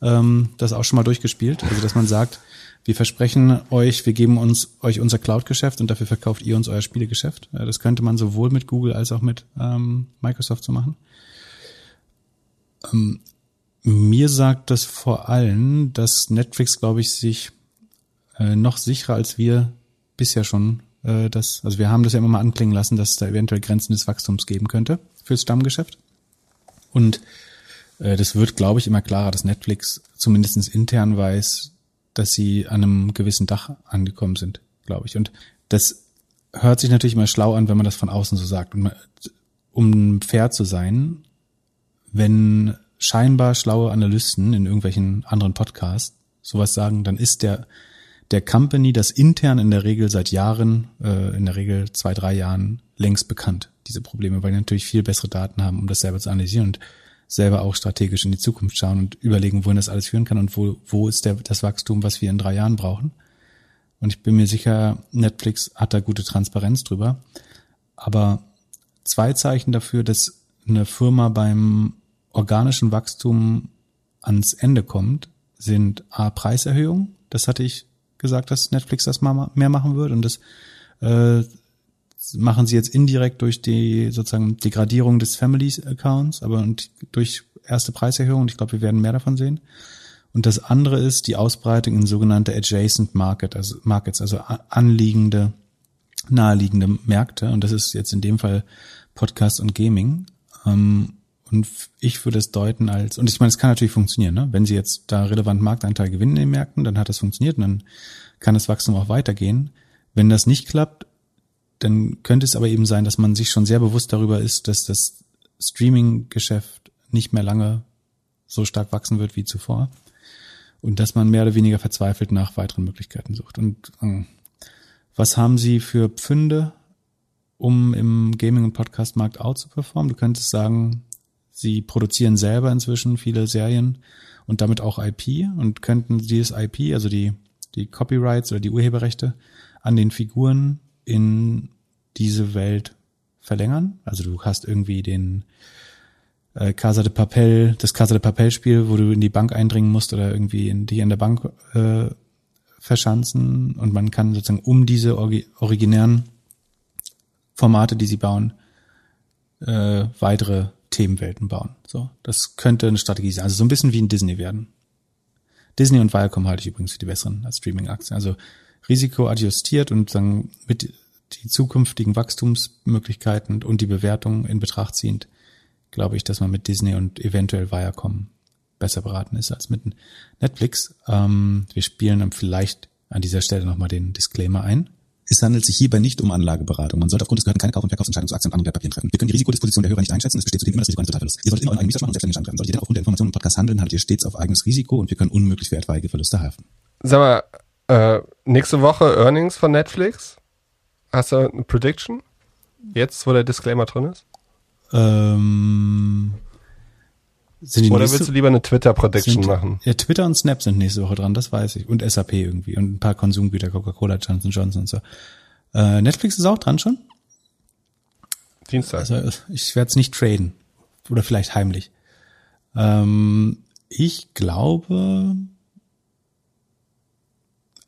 ähm, das auch schon mal durchgespielt. Also dass man sagt, wir versprechen euch, wir geben uns euch unser Cloud-Geschäft und dafür verkauft ihr uns euer Spielegeschäft. Das könnte man sowohl mit Google als auch mit ähm, Microsoft so machen. Ähm, mir sagt das vor allem, dass Netflix, glaube ich, sich äh, noch sicherer als wir bisher schon äh, das, also wir haben das ja immer mal anklingen lassen, dass es da eventuell Grenzen des Wachstums geben könnte fürs Stammgeschäft. Und äh, das wird, glaube ich, immer klarer, dass Netflix zumindestens intern weiß, dass sie an einem gewissen Dach angekommen sind, glaube ich. Und das hört sich natürlich immer schlau an, wenn man das von außen so sagt. Und um fair zu sein, wenn scheinbar schlaue Analysten in irgendwelchen anderen Podcasts sowas sagen, dann ist der der Company das intern in der Regel seit Jahren, äh, in der Regel zwei, drei Jahren längst bekannt, diese Probleme, weil die natürlich viel bessere Daten haben, um das selber zu analysieren. Und selber auch strategisch in die Zukunft schauen und überlegen, wohin das alles führen kann und wo, wo ist der, das Wachstum, was wir in drei Jahren brauchen. Und ich bin mir sicher, Netflix hat da gute Transparenz drüber. Aber zwei Zeichen dafür, dass eine Firma beim organischen Wachstum ans Ende kommt, sind A, Preiserhöhungen. Das hatte ich gesagt, dass Netflix das mal mehr machen wird. Und das äh, machen sie jetzt indirekt durch die sozusagen Degradierung des Family Accounts, aber und durch erste Preiserhöhung und ich glaube, wir werden mehr davon sehen. Und das andere ist die Ausbreitung in sogenannte adjacent market, also Markets, also anliegende, naheliegende Märkte. Und das ist jetzt in dem Fall Podcast und Gaming. Ähm, und ich würde es deuten als, und ich meine, es kann natürlich funktionieren, ne? wenn sie jetzt da relevant Marktanteil gewinnen in den Märkten, dann hat das funktioniert und dann kann das Wachstum auch weitergehen. Wenn das nicht klappt, dann könnte es aber eben sein, dass man sich schon sehr bewusst darüber ist, dass das Streaming-Geschäft nicht mehr lange so stark wachsen wird wie zuvor und dass man mehr oder weniger verzweifelt nach weiteren Möglichkeiten sucht. Und äh, was haben Sie für Pfünde, um im Gaming- und Podcast-Markt out zu performen? Du könntest sagen, Sie produzieren selber inzwischen viele Serien und damit auch IP und könnten dieses IP, also die, die Copyrights oder die Urheberrechte an den Figuren in diese Welt verlängern. Also du hast irgendwie den äh, Casa de Papel, das Casa de Papel Spiel, wo du in die Bank eindringen musst oder irgendwie in, dich in der Bank äh, verschanzen und man kann sozusagen um diese originären Formate, die sie bauen, äh, weitere Themenwelten bauen. So, das könnte eine Strategie sein. Also so ein bisschen wie ein Disney werden. Disney und Viacom halte ich übrigens für die besseren als Streaming-Aktien. Also Risiko adjustiert und dann mit die zukünftigen Wachstumsmöglichkeiten und die Bewertung in Betracht ziehend, glaube ich, dass man mit Disney und eventuell Viacom besser beraten ist als mit Netflix. Ähm, wir spielen dann vielleicht an dieser Stelle nochmal den Disclaimer ein. Es handelt sich hierbei nicht um Anlageberatung. Man sollte aufgrund des Gehörten keine Kauf- und Verkaufsentscheidungen zu Aktien und anderen Wertpapieren treffen. Wir können die Risikodisposition der Hörer nicht einschätzen. Es besteht zudem immer das Risiko eines Totalverlusts. Ihr solltet immer euren eigenen machen und selbstständig treffen. Solltet ihr aufgrund der Informationen im Podcast handeln, handelt ihr stets auf eigenes Risiko und wir können unmöglich für etwaige Verluste haften. Sag mal, äh, nächste Woche Earnings von Netflix. Hast du eine Prediction? Jetzt, wo der Disclaimer drin ist? Ähm, Oder willst du lieber eine Twitter-Prediction machen? Ja, Twitter und Snap sind nächste Woche dran, das weiß ich. Und SAP irgendwie und ein paar Konsumgüter, Coca-Cola, Johnson Johnson und so. Äh, Netflix ist auch dran schon? Dienstag. Also ich werde es nicht traden. Oder vielleicht heimlich. Ähm, ich glaube,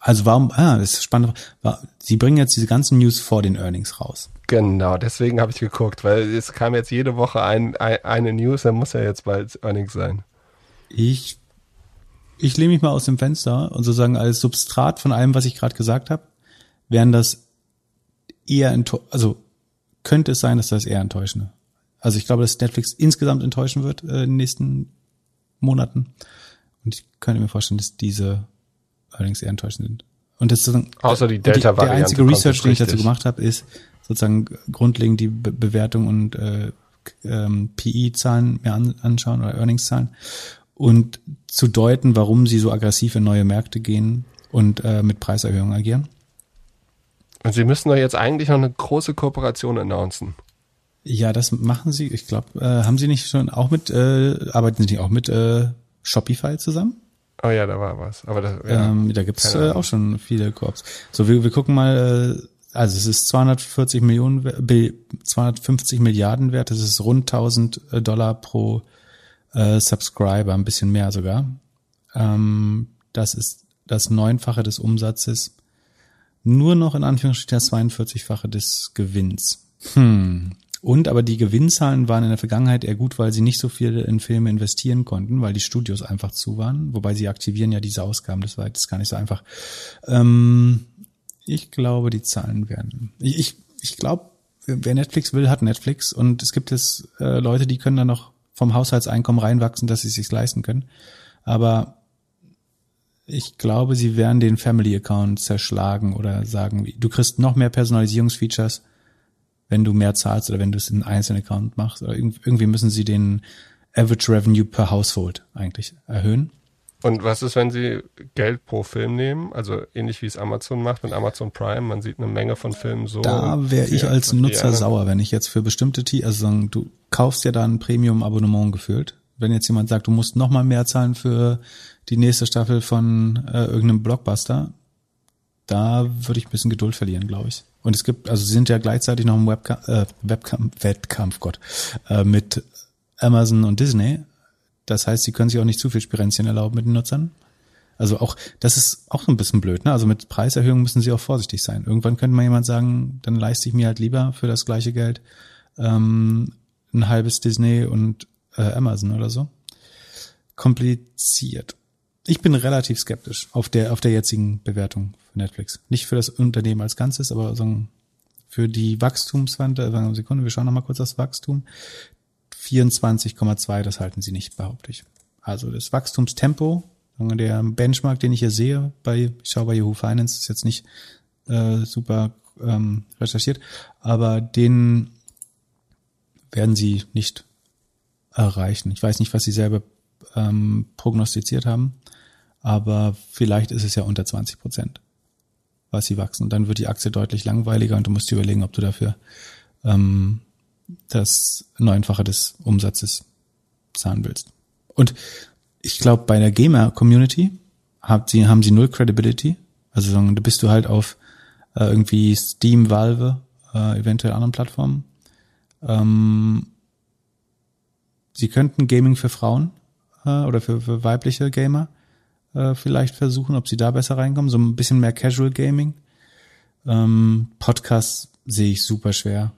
also warum, ah, das ist spannend. Sie bringen jetzt diese ganzen News vor den Earnings raus. Genau, deswegen habe ich geguckt, weil es kam jetzt jede Woche ein, ein, eine News, dann muss ja jetzt bald Earnings sein. Ich, ich lehne mich mal aus dem Fenster und sozusagen als Substrat von allem, was ich gerade gesagt habe, wären das eher, also könnte es sein, dass das eher enttäuschende. Also ich glaube, dass Netflix insgesamt enttäuschen wird äh, in den nächsten Monaten. Und ich könnte mir vorstellen, dass diese allerdings eher enttäuschend sind. Und das sozusagen, Außer die Delta-Variante. Der einzige Research, den ich dazu gemacht habe, ist sozusagen grundlegend die Be Bewertung und äh, ähm, PI-Zahlen mehr an, anschauen oder Earnings-Zahlen und zu deuten, warum sie so aggressiv in neue Märkte gehen und äh, mit Preiserhöhungen agieren. Und sie müssen doch jetzt eigentlich noch eine große Kooperation announcen. Ja, das machen sie. Ich glaube, äh, haben sie nicht schon auch mit, äh, arbeiten sie nicht auch mit äh, Shopify zusammen? Oh ja, da war was. Aber das, ja, ähm, da gibt's äh, auch schon viele Korps. So, wir, wir gucken mal, äh, also es ist 240 Millionen, 250 Milliarden wert. Das ist rund 1000 äh, Dollar pro äh, Subscriber, ein bisschen mehr sogar. Ähm, das ist das Neunfache des Umsatzes. Nur noch in Anführungsstrichen das 42-fache des Gewinns. Hm. Und aber die Gewinnzahlen waren in der Vergangenheit eher gut, weil sie nicht so viel in Filme investieren konnten, weil die Studios einfach zu waren. Wobei sie aktivieren ja diese Ausgaben, das war jetzt gar nicht so einfach. Ähm, ich glaube, die Zahlen werden. Ich, ich, ich glaube, wer Netflix will, hat Netflix. Und es gibt jetzt äh, Leute, die können da noch vom Haushaltseinkommen reinwachsen, dass sie es sich leisten können. Aber ich glaube, sie werden den Family Account zerschlagen oder sagen, du kriegst noch mehr Personalisierungsfeatures wenn du mehr zahlst oder wenn du es in einen einzelnen Account machst. Oder irgendwie müssen sie den Average Revenue per Household eigentlich erhöhen. Und was ist, wenn sie Geld pro Film nehmen? Also ähnlich wie es Amazon macht mit Amazon Prime. Man sieht eine Menge von Filmen so. Da wäre ich als Nutzer sauer, wenn ich jetzt für bestimmte T, also sagen, du kaufst ja da ein Premium-Abonnement gefühlt. Wenn jetzt jemand sagt, du musst noch mal mehr zahlen für die nächste Staffel von äh, irgendeinem Blockbuster, da würde ich ein bisschen Geduld verlieren, glaube ich. Und es gibt, also sie sind ja gleichzeitig noch im Webcam, äh, Webcam, Wettkampf, Gott, äh, mit Amazon und Disney. Das heißt, sie können sich auch nicht zu viel Spirenzchen erlauben mit den Nutzern. Also auch, das ist auch ein bisschen blöd, ne? Also mit Preiserhöhungen müssen sie auch vorsichtig sein. Irgendwann könnte mal jemand sagen, dann leiste ich mir halt lieber für das gleiche Geld ähm, ein halbes Disney und äh, Amazon oder so. kompliziert. Ich bin relativ skeptisch auf der, auf der jetzigen Bewertung für Netflix. Nicht für das Unternehmen als Ganzes, aber sagen, für die Wachstumswand, sagen Sekunde, wir schauen nochmal kurz das Wachstum. 24,2, das halten sie nicht, behaupte ich. Also das Wachstumstempo, der Benchmark, den ich hier sehe, bei, ich schaue bei Yahoo Finance, ist jetzt nicht äh, super ähm, recherchiert, aber den werden sie nicht erreichen. Ich weiß nicht, was sie selber ähm, prognostiziert haben, aber vielleicht ist es ja unter 20 Prozent, was sie wachsen. Und dann wird die Aktie deutlich langweiliger und du musst dir überlegen, ob du dafür ähm, das Neunfache des Umsatzes zahlen willst. Und ich glaube, bei der Gamer-Community habt sie, haben sie null Credibility. Also da bist du halt auf äh, irgendwie Steam, Valve, äh, eventuell anderen Plattformen. Ähm, sie könnten Gaming für Frauen äh, oder für, für weibliche Gamer äh, vielleicht versuchen, ob sie da besser reinkommen. So ein bisschen mehr Casual Gaming. Ähm, Podcasts sehe ich super schwer.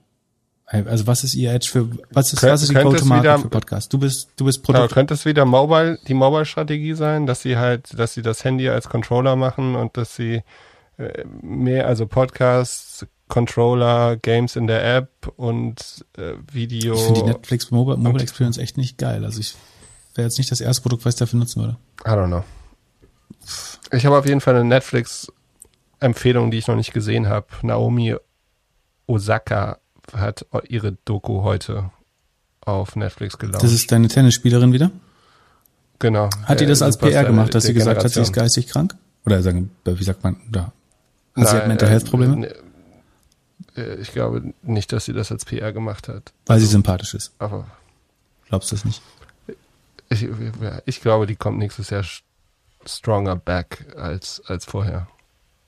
Also was ist ihr Edge für was ist Könnt, was ist die Go-to-Market für Podcast? Du bist du bist Produkt. Genau, könnte es wieder Mobile die Mobile Strategie sein, dass sie halt dass sie das Handy als Controller machen und dass sie äh, mehr also Podcasts, Controller, Games in der App und äh, Video. Ich finde die Netflix Mobile, Mobile Experience echt nicht geil. Also ich wäre jetzt nicht das erste Produkt, was ich dafür nutzen würde. I don't know. Ich habe auf jeden Fall eine Netflix Empfehlung, die ich noch nicht gesehen habe. Naomi Osaka hat ihre Doku heute auf Netflix gelauncht. Das ist deine Tennisspielerin wieder? Genau. Hat die das als PR gemacht, dass sie gesagt Generation. hat, sie ist geistig krank? Oder sagen, wie sagt man, da? Hat sie hat Mental Health Probleme? Äh, ich glaube nicht, dass sie das als PR gemacht hat. Weil sie sympathisch ist. Aber. Glaubst du das nicht? Ich, ich glaube, die kommt nächstes Jahr stronger back als, als vorher.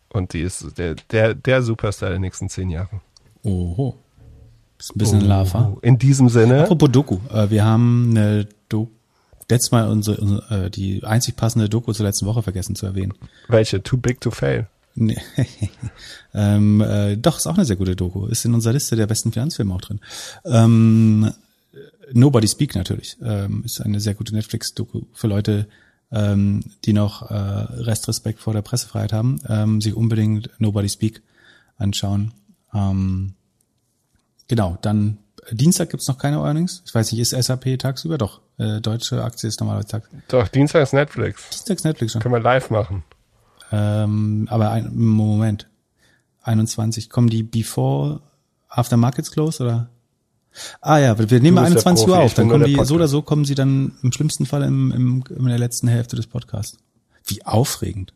Und die ist der, der, der Superstar der nächsten zehn Jahre. Oho. Ist ein bisschen oh, Lava. In diesem Sinne. Apropos Doku. Äh, wir haben eine Doku, letztes Mal unsere, unsere, äh, die einzig passende Doku zur letzten Woche vergessen zu erwähnen. Welche? Too Big to Fail. Nee. [laughs] ähm, äh, doch, ist auch eine sehr gute Doku. Ist in unserer Liste der besten Finanzfilme auch drin. Ähm, Nobody Speak natürlich. Ähm, ist eine sehr gute Netflix-Doku für Leute, ähm, die noch äh, Restrespekt vor der Pressefreiheit haben. Ähm, sich unbedingt Nobody Speak anschauen. Ähm, genau, dann Dienstag gibt's noch keine Earnings. Ich weiß nicht, ist SAP tagsüber? Doch, äh, deutsche Aktie ist normalerweise Tag. Doch, Dienstag ist Netflix. Dienstag ist Netflix schon. Können wir live machen. Ähm, aber ein Moment. 21. Kommen die before After Markets Close oder? Ah ja, wir nehmen 21 Uhr auf, dann kommen die, so oder so kommen sie dann im schlimmsten Fall im, im, in der letzten Hälfte des Podcasts. Wie aufregend.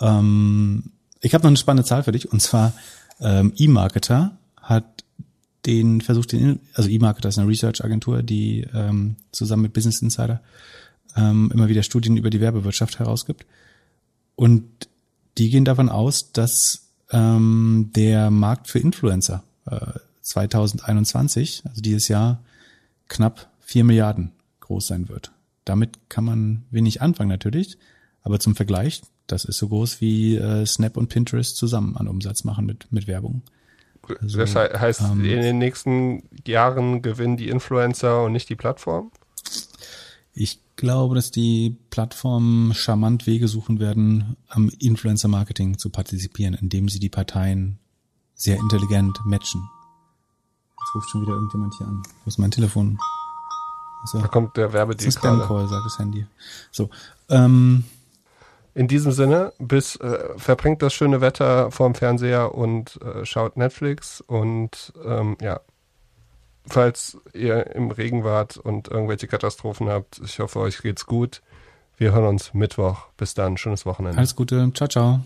Ähm, ich habe noch eine spannende Zahl für dich und zwar ähm, eMarketer hat den versucht, den, also eMarketer ist eine Research-Agentur, die ähm, zusammen mit Business Insider ähm, immer wieder Studien über die Werbewirtschaft herausgibt. Und die gehen davon aus, dass ähm, der Markt für Influencer äh, 2021, also dieses Jahr, knapp vier Milliarden groß sein wird. Damit kann man wenig anfangen natürlich, aber zum Vergleich, das ist so groß wie äh, Snap und Pinterest zusammen an Umsatz machen mit, mit Werbung. Also, das heißt, ähm, in den nächsten Jahren gewinnen die Influencer und nicht die Plattform? Ich glaube, dass die Plattformen charmant Wege suchen werden, am Influencer-Marketing zu partizipieren, indem sie die Parteien sehr intelligent matchen. Jetzt ruft schon wieder irgendjemand hier an. Wo ist mein Telefon? Also, da kommt der Werbedeal. Das ist ein Spam-Call, sagt das Handy. So, ähm, in diesem Sinne, bis äh, verbringt das schöne Wetter vorm Fernseher und äh, schaut Netflix und ähm, ja, falls ihr im Regen wart und irgendwelche Katastrophen habt, ich hoffe, euch geht's gut. Wir hören uns Mittwoch. Bis dann, schönes Wochenende. Alles Gute, ciao, ciao.